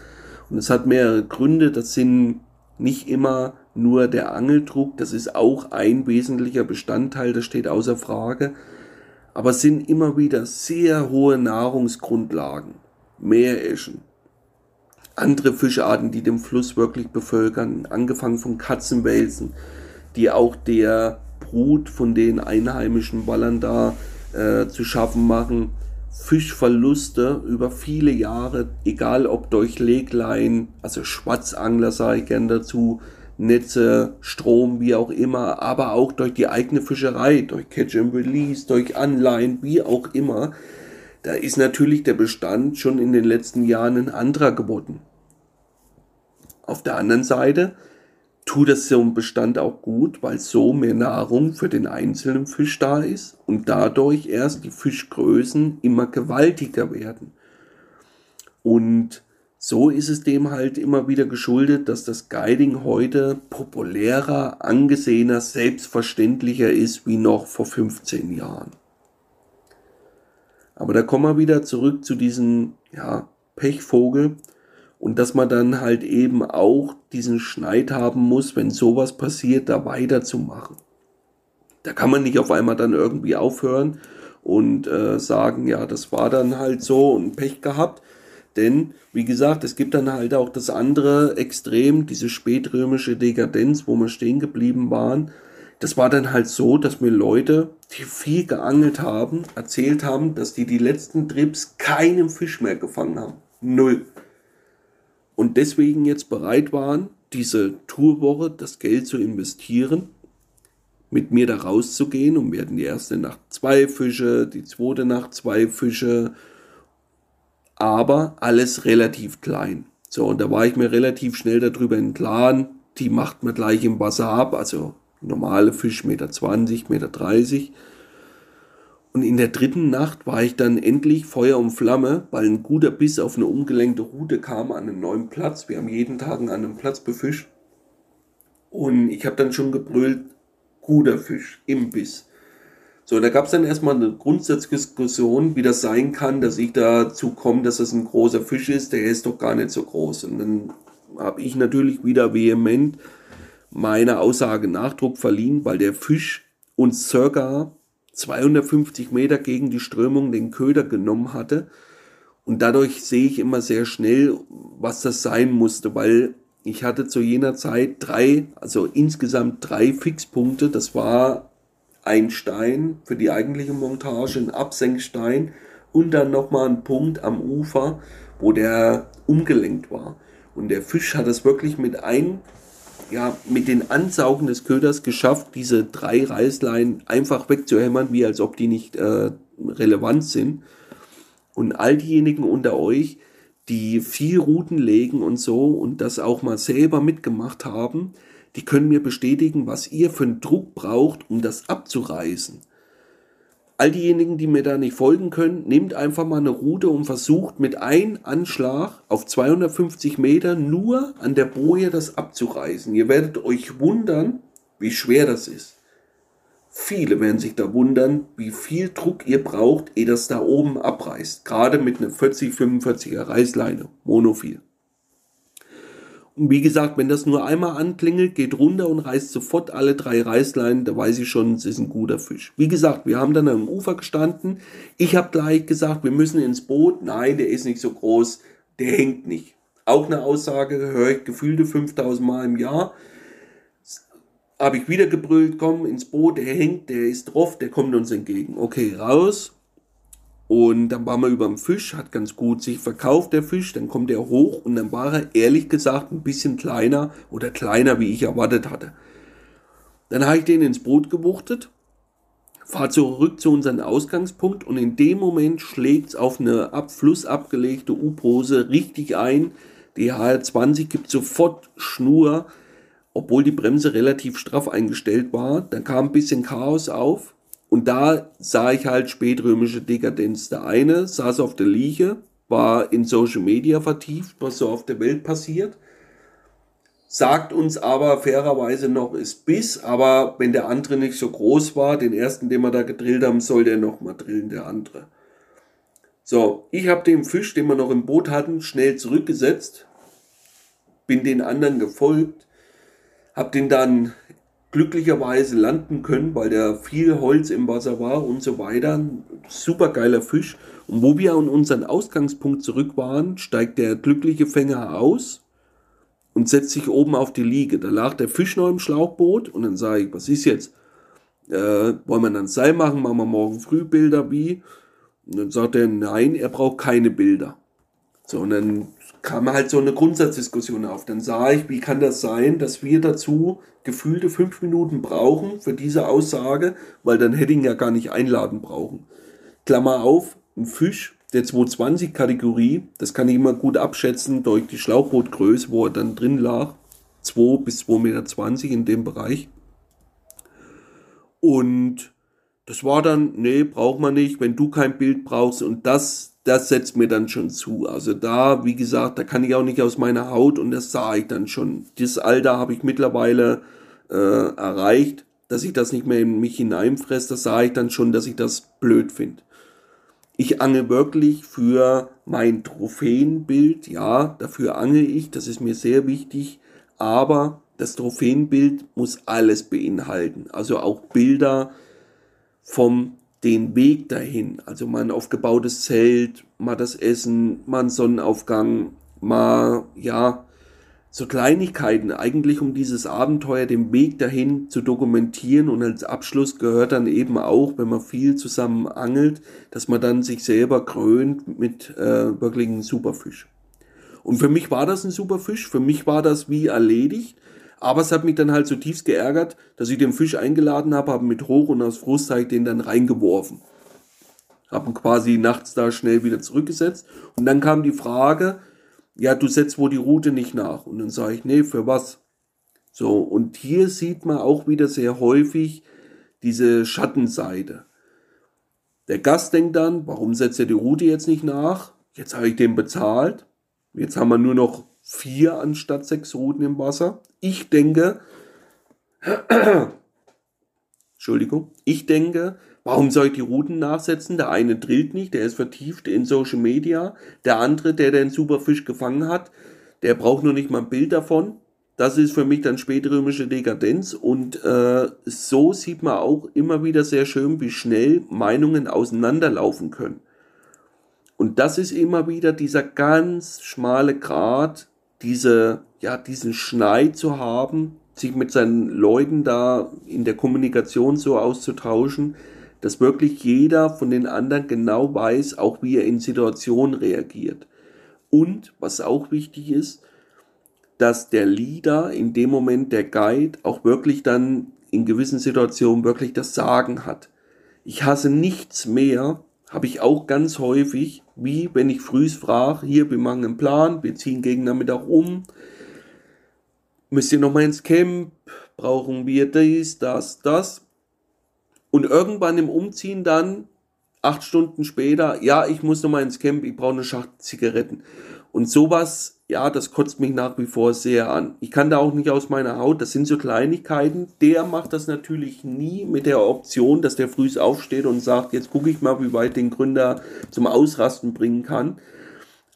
und es hat mehrere Gründe. Das sind Nicht immer nur der Angeldruck, das ist auch ein wesentlicher Bestandteil, das steht außer Frage. Aber es sind immer wieder sehr hohe Nahrungsgrundlagen. Meereschen, andere Fischarten, die den Fluss wirklich bevölkern, angefangen von Katzenwelsen, die auch der Brut von den einheimischen Ballern da äh, zu schaffen machen. Fischverluste über viele Jahre, egal ob durch Leglein, also Schwarzangler sage ich gern dazu, Netze, Strom, wie auch immer, aber auch durch die eigene Fischerei, durch Catch and Release, durch Anleihen, wie auch immer. Da ist natürlich der Bestand schon in den letzten Jahren ein anderer geworden. Auf der anderen Seite tut es so ein Bestand auch gut, weil so mehr Nahrung für den einzelnen Fisch da ist und dadurch erst die Fischgrößen immer gewaltiger werden. Und so ist es dem halt immer wieder geschuldet, dass das Guiding heute populärer, angesehener, selbstverständlicher ist wie noch vor 15 Jahren. Aber da kommen wir wieder zurück zu diesem ja, Pechvogel, und dass man dann halt eben auch diesen Schneid haben muss, wenn sowas passiert, da weiterzumachen. Da kann man nicht auf einmal dann irgendwie aufhören und äh, sagen, ja, das war dann halt so und Pech gehabt. Denn, wie gesagt, es gibt dann halt auch das andere Extrem, diese spätrömische Dekadenz, wo wir stehen geblieben waren. Das war dann halt so, dass mir Leute, die viel geangelt haben, erzählt haben, dass die die letzten Trips keinen Fisch mehr gefangen haben. Null und deswegen jetzt bereit waren, diese Tourwoche das Geld zu investieren, mit mir da rauszugehen und hatten die erste Nacht zwei Fische, die zweite Nacht zwei Fische, aber alles relativ klein. So, und da war ich mir relativ schnell darüber im Klaren, die macht man gleich im Wasser ab, also normale Fisch Meter 20, Meter 30 und in der dritten Nacht war ich dann endlich Feuer und Flamme, weil ein guter Biss auf eine umgelenkte Route kam an einen neuen Platz. Wir haben jeden Tag an einem Platz befischt. Und ich habe dann schon gebrüllt, guter Fisch im Biss. So, da gab es dann erstmal eine Grundsatzdiskussion, wie das sein kann, dass ich dazu komme, dass das ein großer Fisch ist. Der ist doch gar nicht so groß. Und dann habe ich natürlich wieder vehement meiner Aussage Nachdruck verliehen, weil der Fisch uns circa 250 Meter gegen die Strömung den Köder genommen hatte. Und dadurch sehe ich immer sehr schnell, was das sein musste, weil ich hatte zu jener Zeit drei, also insgesamt drei Fixpunkte. Das war ein Stein für die eigentliche Montage, ein Absenkstein und dann nochmal ein Punkt am Ufer, wo der umgelenkt war. Und der Fisch hat es wirklich mit ein ja, mit den Ansaugen des Köders geschafft, diese drei Reißlein einfach wegzuhämmern, wie als ob die nicht äh, relevant sind. Und all diejenigen unter euch, die viel Routen legen und so und das auch mal selber mitgemacht haben, die können mir bestätigen, was ihr für einen Druck braucht, um das abzureißen all diejenigen, die mir da nicht folgen können, nehmt einfach mal eine Route und versucht mit einem Anschlag auf 250 Meter nur an der Boje das abzureißen. Ihr werdet euch wundern, wie schwer das ist. Viele werden sich da wundern, wie viel Druck ihr braucht, ehe das da oben abreißt. Gerade mit einer 40-45er Reißleine, Monophil. Wie gesagt, wenn das nur einmal anklingelt, geht runter und reißt sofort alle drei Reißleinen, da weiß ich schon, es ist ein guter Fisch. Wie gesagt, wir haben dann am Ufer gestanden. Ich habe gleich gesagt, wir müssen ins Boot. Nein, der ist nicht so groß, der hängt nicht. Auch eine Aussage, höre ich gefühlte 5000 Mal im Jahr. Habe ich wieder gebrüllt, komm ins Boot, der hängt, der ist drauf, der kommt uns entgegen. Okay, raus, und dann waren wir über dem Fisch, hat ganz gut sich verkauft, der Fisch. Dann kommt er hoch und dann war er ehrlich gesagt ein bisschen kleiner oder kleiner, wie ich erwartet hatte. Dann habe ich den ins Boot gewuchtet, fahre zurück zu unserem Ausgangspunkt und in dem Moment schlägt es auf eine ab abgelegte U-Pose richtig ein. Die HR20 gibt sofort Schnur, obwohl die Bremse relativ straff eingestellt war. Dann kam ein bisschen Chaos auf und da sah ich halt spätrömische Dekadenz. Der eine saß auf der Liege, war in Social Media vertieft, was so auf der Welt passiert. Sagt uns aber fairerweise noch, ist Biss, aber wenn der andere nicht so groß war, den ersten, den wir da gedrillt haben, soll der nochmal drillen, der andere. So, ich habe den Fisch, den wir noch im Boot hatten, schnell zurückgesetzt, bin den anderen gefolgt Hab den dann glücklicherweise landen können, weil der viel Holz im Wasser war und so weiter. Super geiler Fisch. Und wo wir an unseren Ausgangspunkt zurück waren, steigt der glückliche Fänger aus und setzt sich oben auf die Liege. Da lag der Fisch noch im Schlauchboot und dann sage ich, was ist jetzt? Äh, wollen wir dann Seil machen? Machen wir morgen früh Bilder wie? Und dann sagt er, nein, er braucht keine Bilder. So, und dann kam halt so eine Grundsatzdiskussion auf. Dann sah ich, wie kann das sein, dass wir dazu gefühlte fünf Minuten brauchen für diese Aussage, weil dann hätte ich ihn ja gar nicht einladen brauchen. Klammer auf, ein Fisch der 220-Kategorie, das kann ich immer gut abschätzen durch die Schlauchbootgröße, wo er dann drin lag. 2 bis 2,20 Meter in dem Bereich. Und das war dann, nee, braucht man nicht, wenn du kein Bild brauchst. Und das, das setzt mir dann schon zu. Also da, wie gesagt, da kann ich auch nicht aus meiner Haut und das sah ich dann schon. Dieses Alter habe ich mittlerweile äh, erreicht, dass ich das nicht mehr in mich hineinfresse. Das sah ich dann schon, dass ich das blöd finde. Ich ange wirklich für mein Trophäenbild, ja, dafür ange ich, das ist mir sehr wichtig, aber das Trophäenbild muss alles beinhalten, also auch Bilder vom den Weg dahin, also mal ein aufgebautes Zelt, mal das Essen, mal ein Sonnenaufgang, mal ja so Kleinigkeiten. Eigentlich um dieses Abenteuer, den Weg dahin zu dokumentieren. Und als Abschluss gehört dann eben auch, wenn man viel zusammen angelt, dass man dann sich selber krönt mit äh, wirklich einem Superfisch. Und für mich war das ein Superfisch, für mich war das wie erledigt, aber es hat mich dann halt zutiefst geärgert, dass ich den Fisch eingeladen habe, habe mit hoch und aus Frust ich den dann reingeworfen. Habe ihn quasi nachts da schnell wieder zurückgesetzt und dann kam die Frage, ja, du setzt wohl die Route nicht nach. Und dann sage ich, nee, für was? So, und hier sieht man auch wieder sehr häufig diese Schattenseite. Der Gast denkt dann, warum setzt er die Route jetzt nicht nach? Jetzt habe ich den bezahlt. Jetzt haben wir nur noch vier anstatt sechs Routen im Wasser. Ich denke, Entschuldigung, ich denke, Warum soll ich die Routen nachsetzen? Der eine drillt nicht, der ist vertieft in Social Media. Der andere, der den Superfisch gefangen hat, der braucht nur nicht mal ein Bild davon. Das ist für mich dann spätrömische Dekadenz und äh, so sieht man auch immer wieder sehr schön, wie schnell Meinungen auseinanderlaufen können. Und das ist immer wieder dieser ganz schmale Grat, diese, ja, diesen Schneid zu haben, sich mit seinen Leuten da in der Kommunikation so auszutauschen, dass wirklich jeder von den anderen genau weiß, auch wie er in Situationen reagiert. Und was auch wichtig ist, dass der Leader, in dem Moment der Guide, auch wirklich dann in gewissen Situationen wirklich das Sagen hat. Ich hasse nichts mehr, habe ich auch ganz häufig, wie wenn ich frühs frage, hier, wir machen einen Plan, wir ziehen gegen Nachmittag um, müsst ihr nochmal ins Camp, brauchen wir dies, das, das. Und irgendwann im Umziehen dann, acht Stunden später, ja, ich muss nochmal ins Camp, ich brauche eine Schacht Zigaretten. Und sowas, ja, das kotzt mich nach wie vor sehr an. Ich kann da auch nicht aus meiner Haut, das sind so Kleinigkeiten. Der macht das natürlich nie mit der Option, dass der früh aufsteht und sagt, jetzt gucke ich mal, wie weit den Gründer zum Ausrasten bringen kann.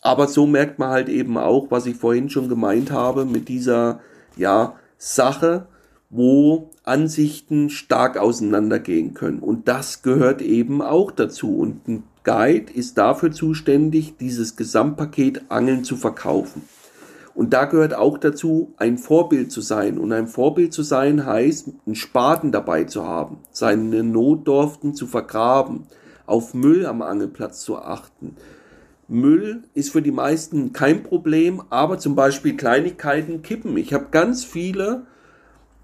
Aber so merkt man halt eben auch, was ich vorhin schon gemeint habe, mit dieser, ja, Sache, wo Ansichten stark auseinandergehen können. Und das gehört eben auch dazu. Und ein Guide ist dafür zuständig, dieses Gesamtpaket Angeln zu verkaufen. Und da gehört auch dazu, ein Vorbild zu sein. Und ein Vorbild zu sein heißt, einen Spaten dabei zu haben, seine Notdorften zu vergraben, auf Müll am Angelplatz zu achten. Müll ist für die meisten kein Problem, aber zum Beispiel Kleinigkeiten kippen. Ich habe ganz viele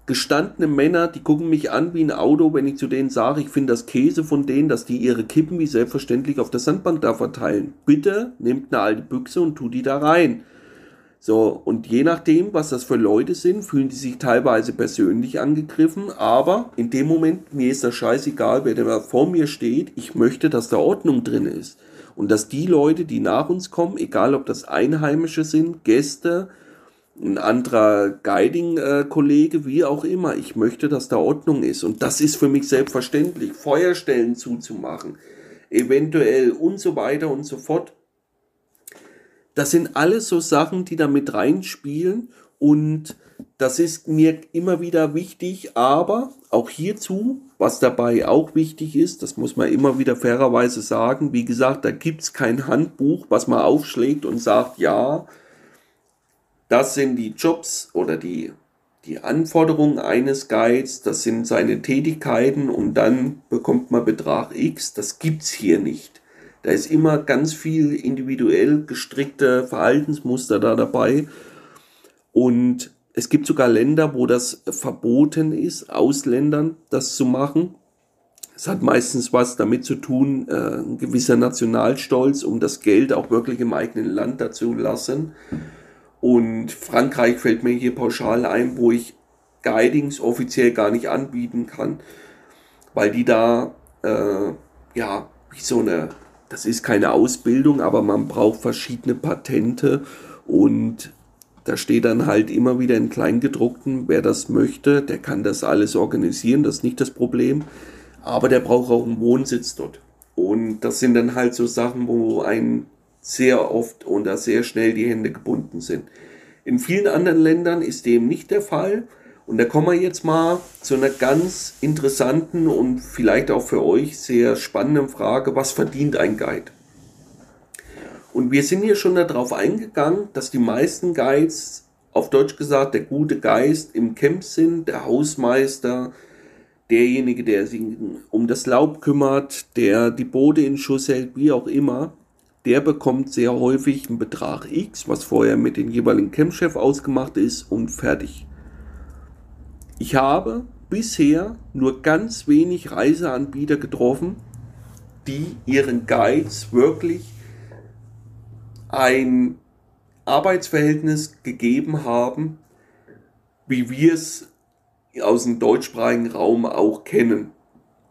gestandene Männer, die gucken mich an wie ein Auto, wenn ich zu denen sage, ich finde das Käse von denen, dass die ihre Kippen wie selbstverständlich auf der Sandbank da verteilen. Bitte nehmt eine alte Büchse und tut die da rein. So, und je nachdem, was das für Leute sind, fühlen die sich teilweise persönlich angegriffen, aber in dem Moment, mir ist das scheißegal, wer da vor mir steht, ich möchte, dass da Ordnung drin ist. Und dass die Leute, die nach uns kommen, egal ob das Einheimische sind, Gäste, ein anderer Guiding-Kollege, wie auch immer. Ich möchte, dass da Ordnung ist. Und das ist für mich selbstverständlich. Feuerstellen zuzumachen, eventuell und so weiter und so fort. Das sind alles so Sachen, die da mit reinspielen. Und das ist mir immer wieder wichtig, aber auch hierzu, was dabei auch wichtig ist, das muss man immer wieder fairerweise sagen, wie gesagt, da gibt es kein Handbuch, was man aufschlägt und sagt, ja, das sind die Jobs oder die, die Anforderungen eines Guides, das sind seine Tätigkeiten und dann bekommt man Betrag X, das gibt es hier nicht. Da ist immer ganz viel individuell gestrickte Verhaltensmuster da dabei und es gibt sogar Länder, wo das verboten ist, Ausländern das zu machen. Es hat meistens was damit zu tun, äh, ein gewisser Nationalstolz, um das Geld auch wirklich im eigenen Land dazu lassen. Und Frankreich fällt mir hier pauschal ein, wo ich Guidings offiziell gar nicht anbieten kann, weil die da, äh, ja, wie so eine, das ist keine Ausbildung, aber man braucht verschiedene Patente und da steht dann halt immer wieder in Kleingedruckten, wer das möchte, der kann das alles organisieren, das ist nicht das Problem. Aber der braucht auch einen Wohnsitz dort. Und das sind dann halt so Sachen, wo ein sehr oft oder sehr schnell die Hände gebunden sind. In vielen anderen Ländern ist dem nicht der Fall. Und da kommen wir jetzt mal zu einer ganz interessanten und vielleicht auch für euch sehr spannenden Frage, was verdient ein Guide? Und wir sind hier schon darauf eingegangen, dass die meisten Guides, auf Deutsch gesagt, der gute Geist im Camp sind, der Hausmeister, derjenige, der sich um das Laub kümmert, der die Boote in Schuss hält, wie auch immer, der bekommt sehr häufig einen Betrag X, was vorher mit dem jeweiligen Campchef ausgemacht ist und fertig. Ich habe bisher nur ganz wenig Reiseanbieter getroffen, die ihren Guides wirklich ein Arbeitsverhältnis gegeben haben, wie wir es aus dem deutschsprachigen Raum auch kennen.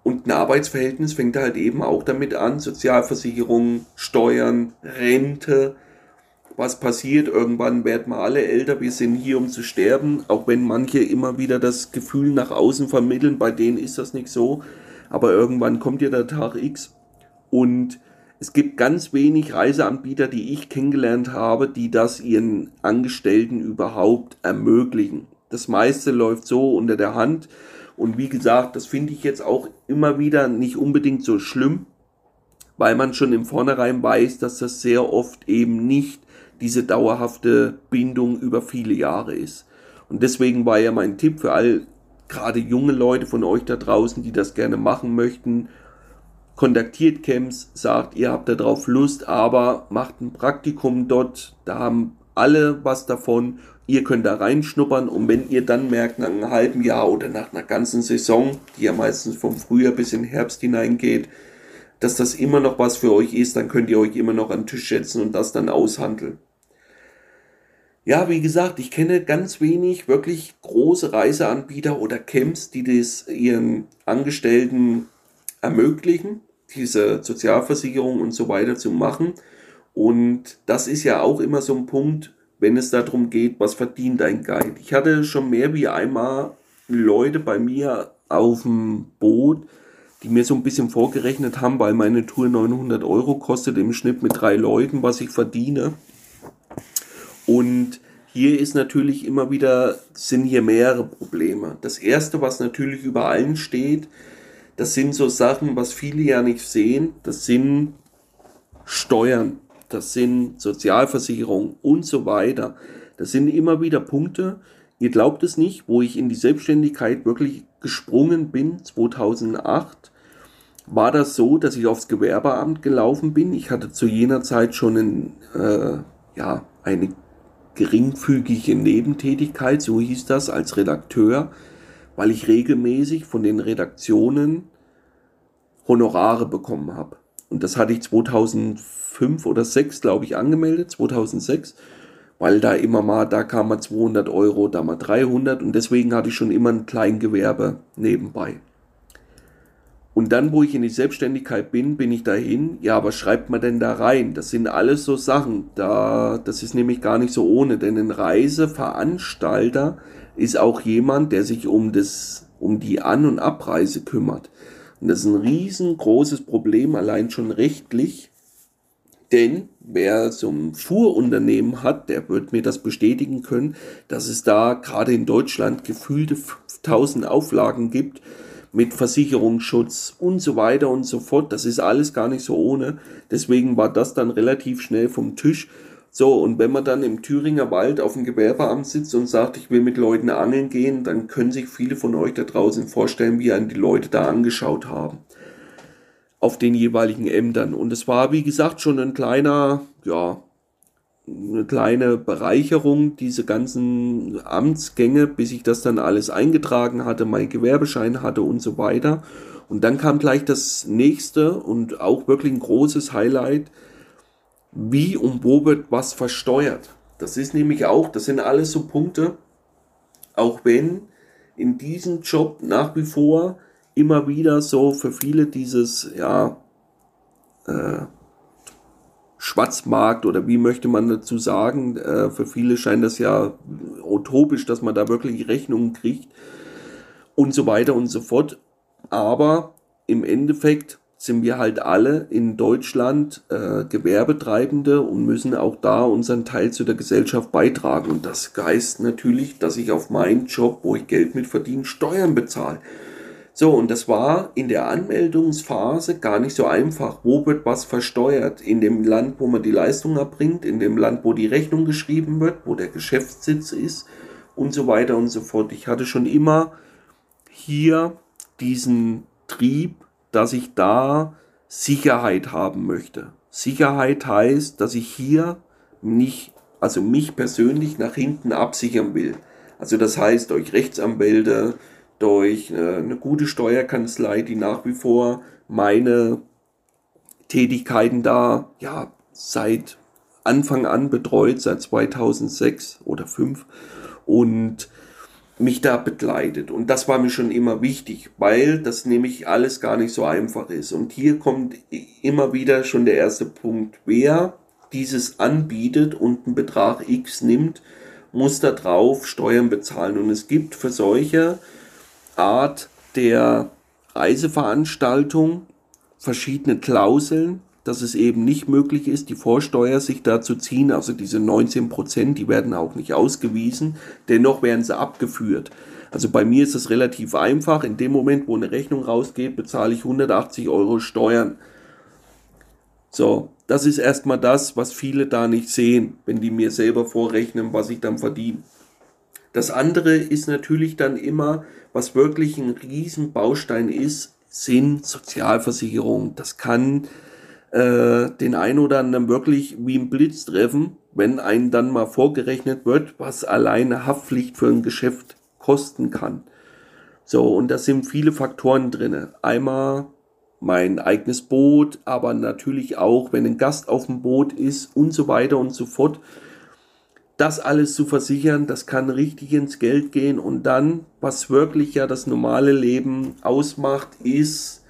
Und ein Arbeitsverhältnis fängt halt eben auch damit an, Sozialversicherung, Steuern, Rente. Was passiert? Irgendwann werden wir alle älter, wir sind hier, um zu sterben, auch wenn manche immer wieder das Gefühl nach außen vermitteln, bei denen ist das nicht so. Aber irgendwann kommt ja der Tag X und es gibt ganz wenig Reiseanbieter, die ich kennengelernt habe, die das ihren Angestellten überhaupt ermöglichen. Das meiste läuft so unter der Hand. Und wie gesagt, das finde ich jetzt auch immer wieder nicht unbedingt so schlimm, weil man schon im Vornherein weiß, dass das sehr oft eben nicht diese dauerhafte Bindung über viele Jahre ist. Und deswegen war ja mein Tipp für all gerade junge Leute von euch da draußen, die das gerne machen möchten, kontaktiert Camps, sagt, ihr habt darauf Lust, aber macht ein Praktikum dort, da haben alle was davon, ihr könnt da reinschnuppern und wenn ihr dann merkt, nach einem halben Jahr oder nach einer ganzen Saison, die ja meistens vom Frühjahr bis in Herbst hineingeht, dass das immer noch was für euch ist, dann könnt ihr euch immer noch an den Tisch setzen und das dann aushandeln. Ja, wie gesagt, ich kenne ganz wenig wirklich große Reiseanbieter oder Camps, die das ihren Angestellten ermöglichen, diese Sozialversicherung und so weiter zu machen. Und das ist ja auch immer so ein Punkt, wenn es darum geht, was verdient ein Guide. Ich hatte schon mehr wie einmal Leute bei mir auf dem Boot, die mir so ein bisschen vorgerechnet haben, weil meine Tour 900 Euro kostet im Schnitt mit drei Leuten, was ich verdiene. Und hier ist natürlich immer wieder, sind hier mehrere Probleme. Das erste, was natürlich über allen steht, das sind so Sachen, was viele ja nicht sehen. Das sind Steuern, das sind Sozialversicherung und so weiter. Das sind immer wieder Punkte. Ihr glaubt es nicht, wo ich in die Selbstständigkeit wirklich gesprungen bin, 2008, war das so, dass ich aufs Gewerbeamt gelaufen bin. Ich hatte zu jener Zeit schon ein, äh, ja, eine geringfügige Nebentätigkeit, so hieß das, als Redakteur weil ich regelmäßig von den Redaktionen Honorare bekommen habe. Und das hatte ich 2005 oder 2006, glaube ich, angemeldet, 2006, weil da immer mal, da kam mal 200 Euro, da mal 300 und deswegen hatte ich schon immer ein Kleingewerbe nebenbei. Und dann, wo ich in die Selbstständigkeit bin, bin ich dahin, ja, aber schreibt man denn da rein? Das sind alles so Sachen, da, das ist nämlich gar nicht so ohne, denn ein Reiseveranstalter ist auch jemand, der sich um das, um die An- und Abreise kümmert. Und das ist ein riesengroßes Problem, allein schon rechtlich. Denn wer so ein Fuhrunternehmen hat, der wird mir das bestätigen können, dass es da gerade in Deutschland gefühlte 5000 Auflagen gibt mit Versicherungsschutz und so weiter und so fort. Das ist alles gar nicht so ohne. Deswegen war das dann relativ schnell vom Tisch. So, und wenn man dann im Thüringer Wald auf dem Gewerbeamt sitzt und sagt, ich will mit Leuten angeln gehen, dann können sich viele von euch da draußen vorstellen, wie einen die Leute da angeschaut haben auf den jeweiligen Ämtern. Und es war, wie gesagt, schon ein kleiner, ja, eine kleine Bereicherung, diese ganzen Amtsgänge, bis ich das dann alles eingetragen hatte, mein Gewerbeschein hatte und so weiter. Und dann kam gleich das nächste und auch wirklich ein großes Highlight, wie und wo wird was versteuert. Das ist nämlich auch, das sind alles so Punkte, auch wenn in diesem Job nach wie vor immer wieder so für viele dieses, ja, äh, Schwarzmarkt oder wie möchte man dazu sagen, äh, für viele scheint das ja utopisch, dass man da wirklich Rechnungen kriegt und so weiter und so fort. Aber im Endeffekt sind wir halt alle in Deutschland äh, Gewerbetreibende und müssen auch da unseren Teil zu der Gesellschaft beitragen. Und das heißt natürlich, dass ich auf meinen Job, wo ich Geld mit verdiene, Steuern bezahle. So, und das war in der Anmeldungsphase gar nicht so einfach. Wo wird was versteuert? In dem Land, wo man die Leistung erbringt, in dem Land, wo die Rechnung geschrieben wird, wo der Geschäftssitz ist und so weiter und so fort. Ich hatte schon immer hier diesen Trieb, dass ich da Sicherheit haben möchte. Sicherheit heißt, dass ich hier nicht, also mich persönlich nach hinten absichern will. Also das heißt, durch Rechtsanwälte, durch äh, eine gute Steuerkanzlei, die nach wie vor meine Tätigkeiten da ja seit Anfang an betreut, seit 2006 oder 2005 und mich da begleitet. Und das war mir schon immer wichtig, weil das nämlich alles gar nicht so einfach ist. Und hier kommt immer wieder schon der erste Punkt. Wer dieses anbietet und einen Betrag X nimmt, muss da drauf Steuern bezahlen. Und es gibt für solche Art der Reiseveranstaltung verschiedene Klauseln, dass es eben nicht möglich ist, die Vorsteuer sich da zu ziehen. Also diese 19 Prozent, die werden auch nicht ausgewiesen. Dennoch werden sie abgeführt. Also bei mir ist es relativ einfach. In dem Moment, wo eine Rechnung rausgeht, bezahle ich 180 Euro Steuern. So, das ist erstmal das, was viele da nicht sehen, wenn die mir selber vorrechnen, was ich dann verdiene. Das andere ist natürlich dann immer, was wirklich ein Riesenbaustein ist, sind Sozialversicherungen. Das kann äh, den einen oder anderen wirklich wie ein Blitz treffen, wenn einem dann mal vorgerechnet wird, was alleine Haftpflicht für ein Geschäft kosten kann. So, und da sind viele Faktoren drin. Einmal mein eigenes Boot, aber natürlich auch, wenn ein Gast auf dem Boot ist und so weiter und so fort das alles zu versichern, das kann richtig ins Geld gehen und dann, was wirklich ja das normale Leben ausmacht, ist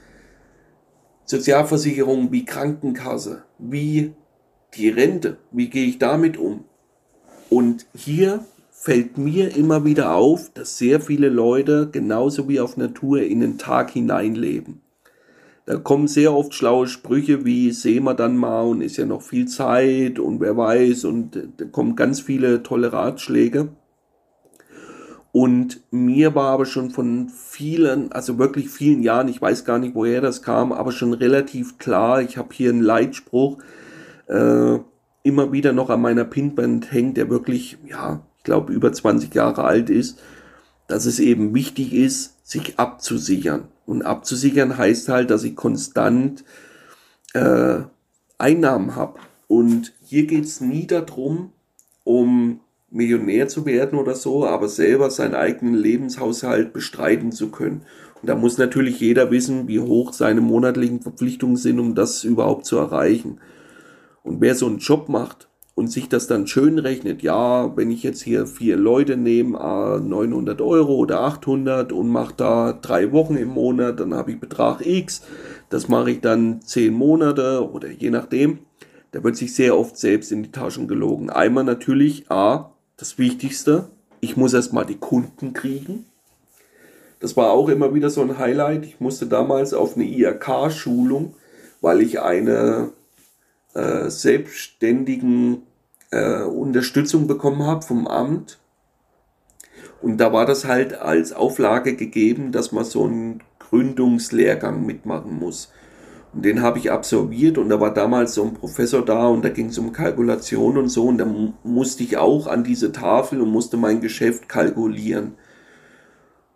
Sozialversicherung wie Krankenkasse, wie die Rente, wie gehe ich damit um? Und hier fällt mir immer wieder auf, dass sehr viele Leute genauso wie auf Natur in den Tag hineinleben. Da kommen sehr oft schlaue Sprüche wie sehen wir dann mal und ist ja noch viel Zeit und wer weiß und da kommen ganz viele tolle Ratschläge. Und mir war aber schon von vielen, also wirklich vielen Jahren, ich weiß gar nicht, woher das kam, aber schon relativ klar, ich habe hier einen Leitspruch äh, immer wieder noch an meiner Pinband hängt, der wirklich, ja, ich glaube, über 20 Jahre alt ist, dass es eben wichtig ist, sich abzusichern. Und abzusichern heißt halt, dass ich konstant äh, Einnahmen habe. Und hier geht es nie darum, um Millionär zu werden oder so, aber selber seinen eigenen Lebenshaushalt bestreiten zu können. Und da muss natürlich jeder wissen, wie hoch seine monatlichen Verpflichtungen sind, um das überhaupt zu erreichen. Und wer so einen Job macht, und sich das dann schön rechnet, ja, wenn ich jetzt hier vier Leute nehme, 900 Euro oder 800 und mache da drei Wochen im Monat, dann habe ich Betrag X, das mache ich dann zehn Monate oder je nachdem, da wird sich sehr oft selbst in die Taschen gelogen. Einmal natürlich, A, das Wichtigste, ich muss erstmal die Kunden kriegen. Das war auch immer wieder so ein Highlight. Ich musste damals auf eine IRK-Schulung, weil ich eine äh, selbstständigen äh, Unterstützung bekommen habe vom Amt. Und da war das halt als Auflage gegeben, dass man so einen Gründungslehrgang mitmachen muss. Und den habe ich absolviert und da war damals so ein Professor da und da ging es um Kalkulation und so und da musste ich auch an diese Tafel und musste mein Geschäft kalkulieren.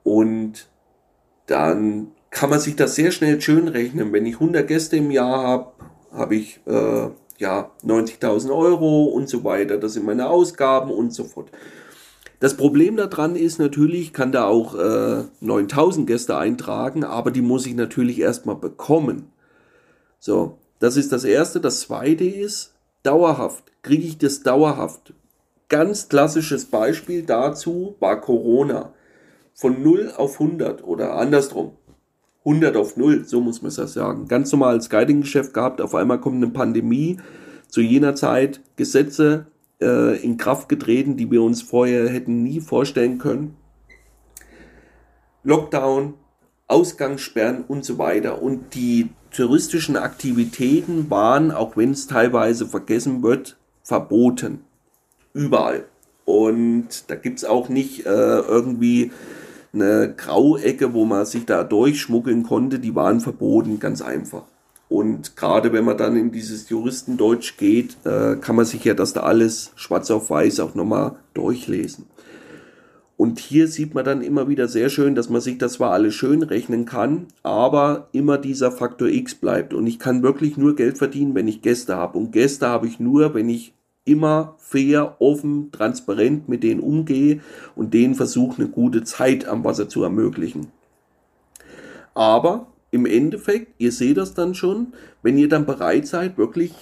Und dann kann man sich das sehr schnell schön rechnen. Wenn ich 100 Gäste im Jahr habe, habe ich äh, ja 90.000 Euro und so weiter. Das sind meine Ausgaben und so fort. Das Problem daran ist natürlich, kann da auch äh, 9000 Gäste eintragen, aber die muss ich natürlich erstmal bekommen. So, das ist das Erste. Das Zweite ist, dauerhaft. Kriege ich das dauerhaft? Ganz klassisches Beispiel dazu war Corona. Von 0 auf 100 oder andersrum. 100 auf 0, so muss man es ja sagen. Ganz normales Guiding-Geschäft gehabt, auf einmal kommt eine Pandemie. Zu jener Zeit Gesetze äh, in Kraft getreten, die wir uns vorher hätten nie vorstellen können. Lockdown, Ausgangssperren und so weiter. Und die touristischen Aktivitäten waren, auch wenn es teilweise vergessen wird, verboten. Überall. Und da gibt es auch nicht äh, irgendwie eine Grauecke, wo man sich da durchschmuggeln konnte. Die waren verboten, ganz einfach. Und gerade wenn man dann in dieses Juristendeutsch geht, äh, kann man sich ja das da alles schwarz auf weiß auch nochmal durchlesen. Und hier sieht man dann immer wieder sehr schön, dass man sich das zwar alles schön rechnen kann, aber immer dieser Faktor X bleibt. Und ich kann wirklich nur Geld verdienen, wenn ich Gäste habe. Und Gäste habe ich nur, wenn ich immer fair, offen, transparent mit denen umgehe und denen versuche, eine gute Zeit am Wasser zu ermöglichen. Aber im Endeffekt, ihr seht das dann schon, wenn ihr dann bereit seid, wirklich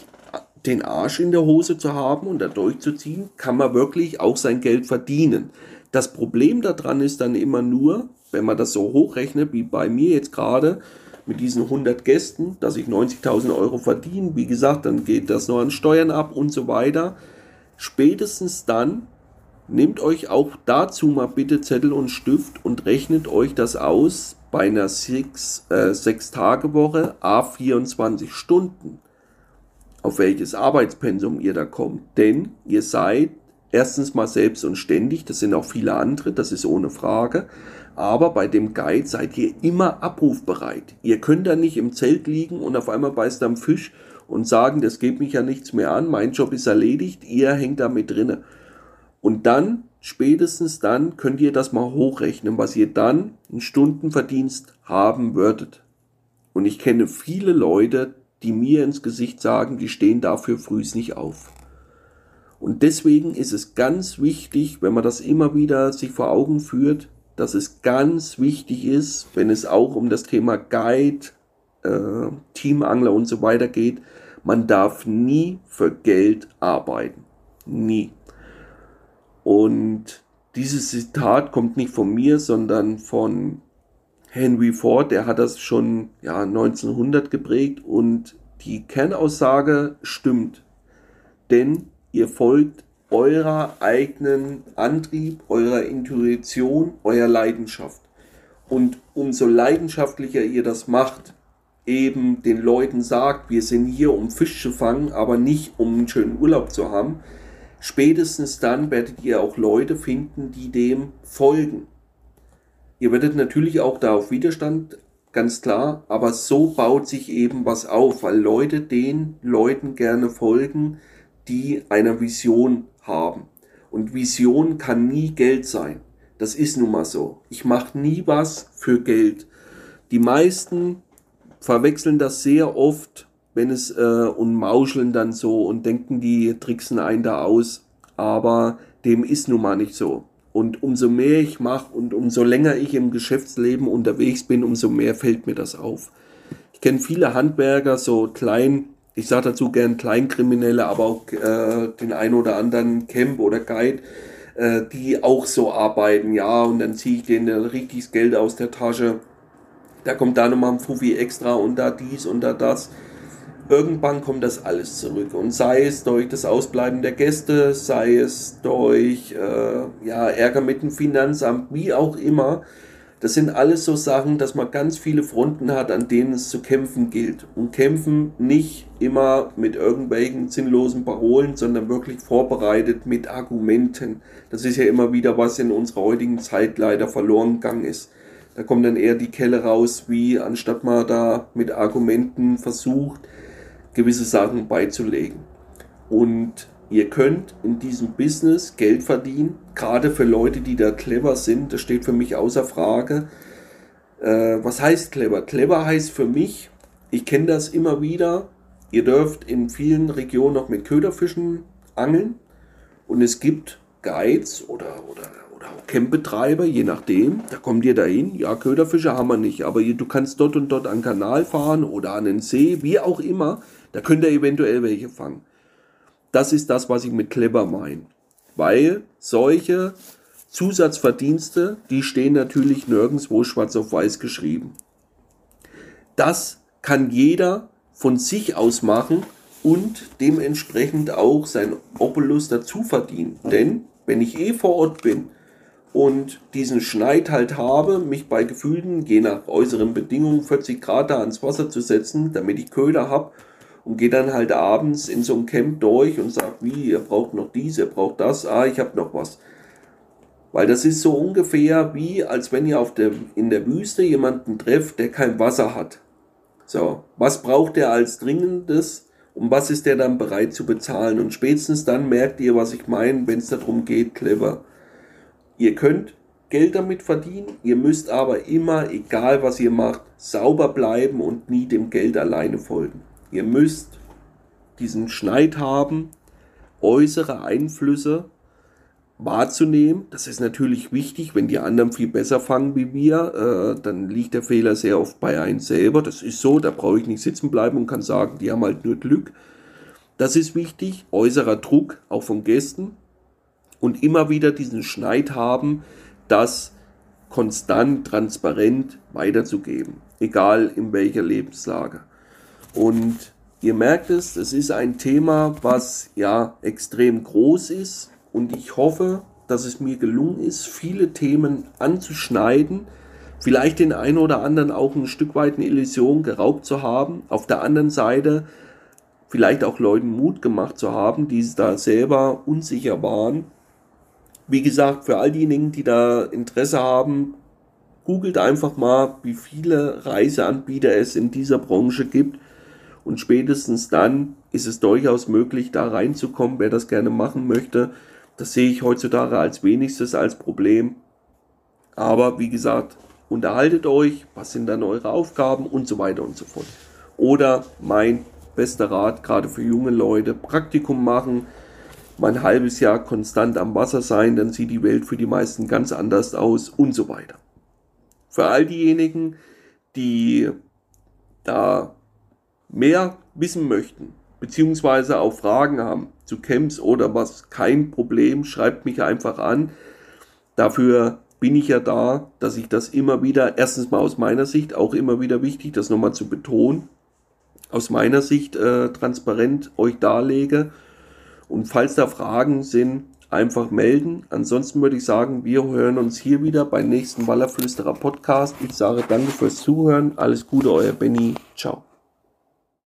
den Arsch in der Hose zu haben und da durchzuziehen, kann man wirklich auch sein Geld verdienen. Das Problem daran ist dann immer nur, wenn man das so hochrechnet, wie bei mir jetzt gerade mit diesen 100 Gästen, dass ich 90.000 Euro verdiene, wie gesagt, dann geht das noch an Steuern ab und so weiter. Spätestens dann nehmt euch auch dazu mal bitte Zettel und Stift und rechnet euch das aus, bei einer 6-Tage-Woche, äh, a 24 Stunden, auf welches Arbeitspensum ihr da kommt. Denn ihr seid erstens mal selbst und ständig, das sind auch viele andere, das ist ohne Frage. Aber bei dem Guide seid ihr immer abrufbereit. Ihr könnt da nicht im Zelt liegen und auf einmal beißt am Fisch und sagen, das geht mich ja nichts mehr an, mein Job ist erledigt, ihr hängt da mit drinne. Und dann spätestens dann könnt ihr das mal hochrechnen, was ihr dann in Stundenverdienst haben würdet. Und ich kenne viele Leute, die mir ins Gesicht sagen, die stehen dafür frühs nicht auf. Und deswegen ist es ganz wichtig, wenn man das immer wieder sich vor Augen führt, dass es ganz wichtig ist, wenn es auch um das Thema Guide, äh, Teamangler und so weiter geht, man darf nie für Geld arbeiten. Nie. Und dieses Zitat kommt nicht von mir, sondern von Henry Ford, der hat das schon ja, 1900 geprägt und die Kernaussage stimmt. Denn ihr folgt eurer eigenen Antrieb, eurer Intuition, eurer Leidenschaft. Und umso leidenschaftlicher ihr das macht, eben den Leuten sagt, wir sind hier, um Fisch zu fangen, aber nicht um einen schönen Urlaub zu haben, Spätestens dann werdet ihr auch Leute finden, die dem folgen. Ihr werdet natürlich auch da auf Widerstand, ganz klar, aber so baut sich eben was auf, weil Leute den Leuten gerne folgen, die einer Vision haben. Und Vision kann nie Geld sein. Das ist nun mal so. Ich mache nie was für Geld. Die meisten verwechseln das sehr oft wenn es äh, und mauscheln dann so und denken, die tricksen einen da aus. Aber dem ist nun mal nicht so. Und umso mehr ich mache und umso länger ich im Geschäftsleben unterwegs bin, umso mehr fällt mir das auf. Ich kenne viele Handwerker, so klein, ich sage dazu gern Kleinkriminelle, aber auch äh, den ein oder anderen Camp oder Guide, äh, die auch so arbeiten, ja, und dann ziehe ich denen richtiges Geld aus der Tasche. Da kommt da nochmal ein Fuffi extra und da dies und da das irgendwann kommt das alles zurück. Und sei es durch das Ausbleiben der Gäste, sei es durch äh, ja, Ärger mit dem Finanzamt, wie auch immer. Das sind alles so Sachen, dass man ganz viele Fronten hat, an denen es zu kämpfen gilt. Und kämpfen nicht immer mit irgendwelchen sinnlosen Parolen, sondern wirklich vorbereitet mit Argumenten. Das ist ja immer wieder, was in unserer heutigen Zeit leider verloren gegangen ist. Da kommt dann eher die Kelle raus, wie anstatt man da mit Argumenten versucht, gewisse Sachen beizulegen. Und ihr könnt in diesem Business Geld verdienen, gerade für Leute, die da clever sind. Das steht für mich außer Frage. Äh, was heißt clever? Clever heißt für mich, ich kenne das immer wieder, ihr dürft in vielen Regionen noch mit Köderfischen angeln und es gibt Guides oder, oder, oder auch Campbetreiber, je nachdem, da kommt ihr dahin, ja, Köderfische haben wir nicht, aber du kannst dort und dort an Kanal fahren oder an den See, wie auch immer, da könnt ihr eventuell welche fangen. Das ist das, was ich mit clever meine. Weil solche Zusatzverdienste, die stehen natürlich nirgendwo schwarz auf weiß geschrieben. Das kann jeder von sich aus machen und dementsprechend auch sein Opulus dazu verdienen. Denn wenn ich eh vor Ort bin und diesen Schneid halt habe, mich bei Gefühlen, je nach äußeren Bedingungen, 40 Grad da ans Wasser zu setzen, damit ich Köder habe und gehe dann halt abends in so einem Camp durch und sage, wie, ihr braucht noch dies, ihr braucht das, ah, ich habe noch was. Weil das ist so ungefähr wie, als wenn ihr auf der, in der Wüste jemanden trefft, der kein Wasser hat. So, was braucht er als dringendes und was ist der dann bereit zu bezahlen? Und spätestens dann merkt ihr, was ich meine, wenn es darum geht, clever. Ihr könnt Geld damit verdienen, ihr müsst aber immer, egal was ihr macht, sauber bleiben und nie dem Geld alleine folgen. Ihr müsst diesen Schneid haben, äußere Einflüsse wahrzunehmen. Das ist natürlich wichtig, wenn die anderen viel besser fangen wie wir, äh, dann liegt der Fehler sehr oft bei einem selber. Das ist so, da brauche ich nicht sitzen bleiben und kann sagen, die haben halt nur Glück. Das ist wichtig, äußerer Druck, auch von Gästen. Und immer wieder diesen Schneid haben, das konstant, transparent weiterzugeben, egal in welcher Lebenslage. Und ihr merkt es, es ist ein Thema, was ja extrem groß ist. Und ich hoffe, dass es mir gelungen ist, viele Themen anzuschneiden, vielleicht den einen oder anderen auch ein Stück weit eine Illusion geraubt zu haben, auf der anderen Seite vielleicht auch Leuten Mut gemacht zu haben, die da selber unsicher waren. Wie gesagt, für all diejenigen, die da Interesse haben, googelt einfach mal, wie viele Reiseanbieter es in dieser Branche gibt und spätestens dann ist es durchaus möglich, da reinzukommen, wer das gerne machen möchte. Das sehe ich heutzutage als wenigstes als Problem. Aber wie gesagt, unterhaltet euch, was sind dann eure Aufgaben und so weiter und so fort. Oder mein bester Rat, gerade für junge Leute, Praktikum machen, mal ein halbes Jahr konstant am Wasser sein, dann sieht die Welt für die meisten ganz anders aus und so weiter. Für all diejenigen, die da mehr wissen möchten, beziehungsweise auch Fragen haben zu Camps oder was, kein Problem, schreibt mich einfach an. Dafür bin ich ja da, dass ich das immer wieder, erstens mal aus meiner Sicht, auch immer wieder wichtig, das nochmal zu betonen, aus meiner Sicht äh, transparent euch darlege. Und falls da Fragen sind, einfach melden. Ansonsten würde ich sagen, wir hören uns hier wieder beim nächsten Wallerflüsterer Podcast. Ich sage danke fürs Zuhören. Alles Gute, euer Benny. Ciao.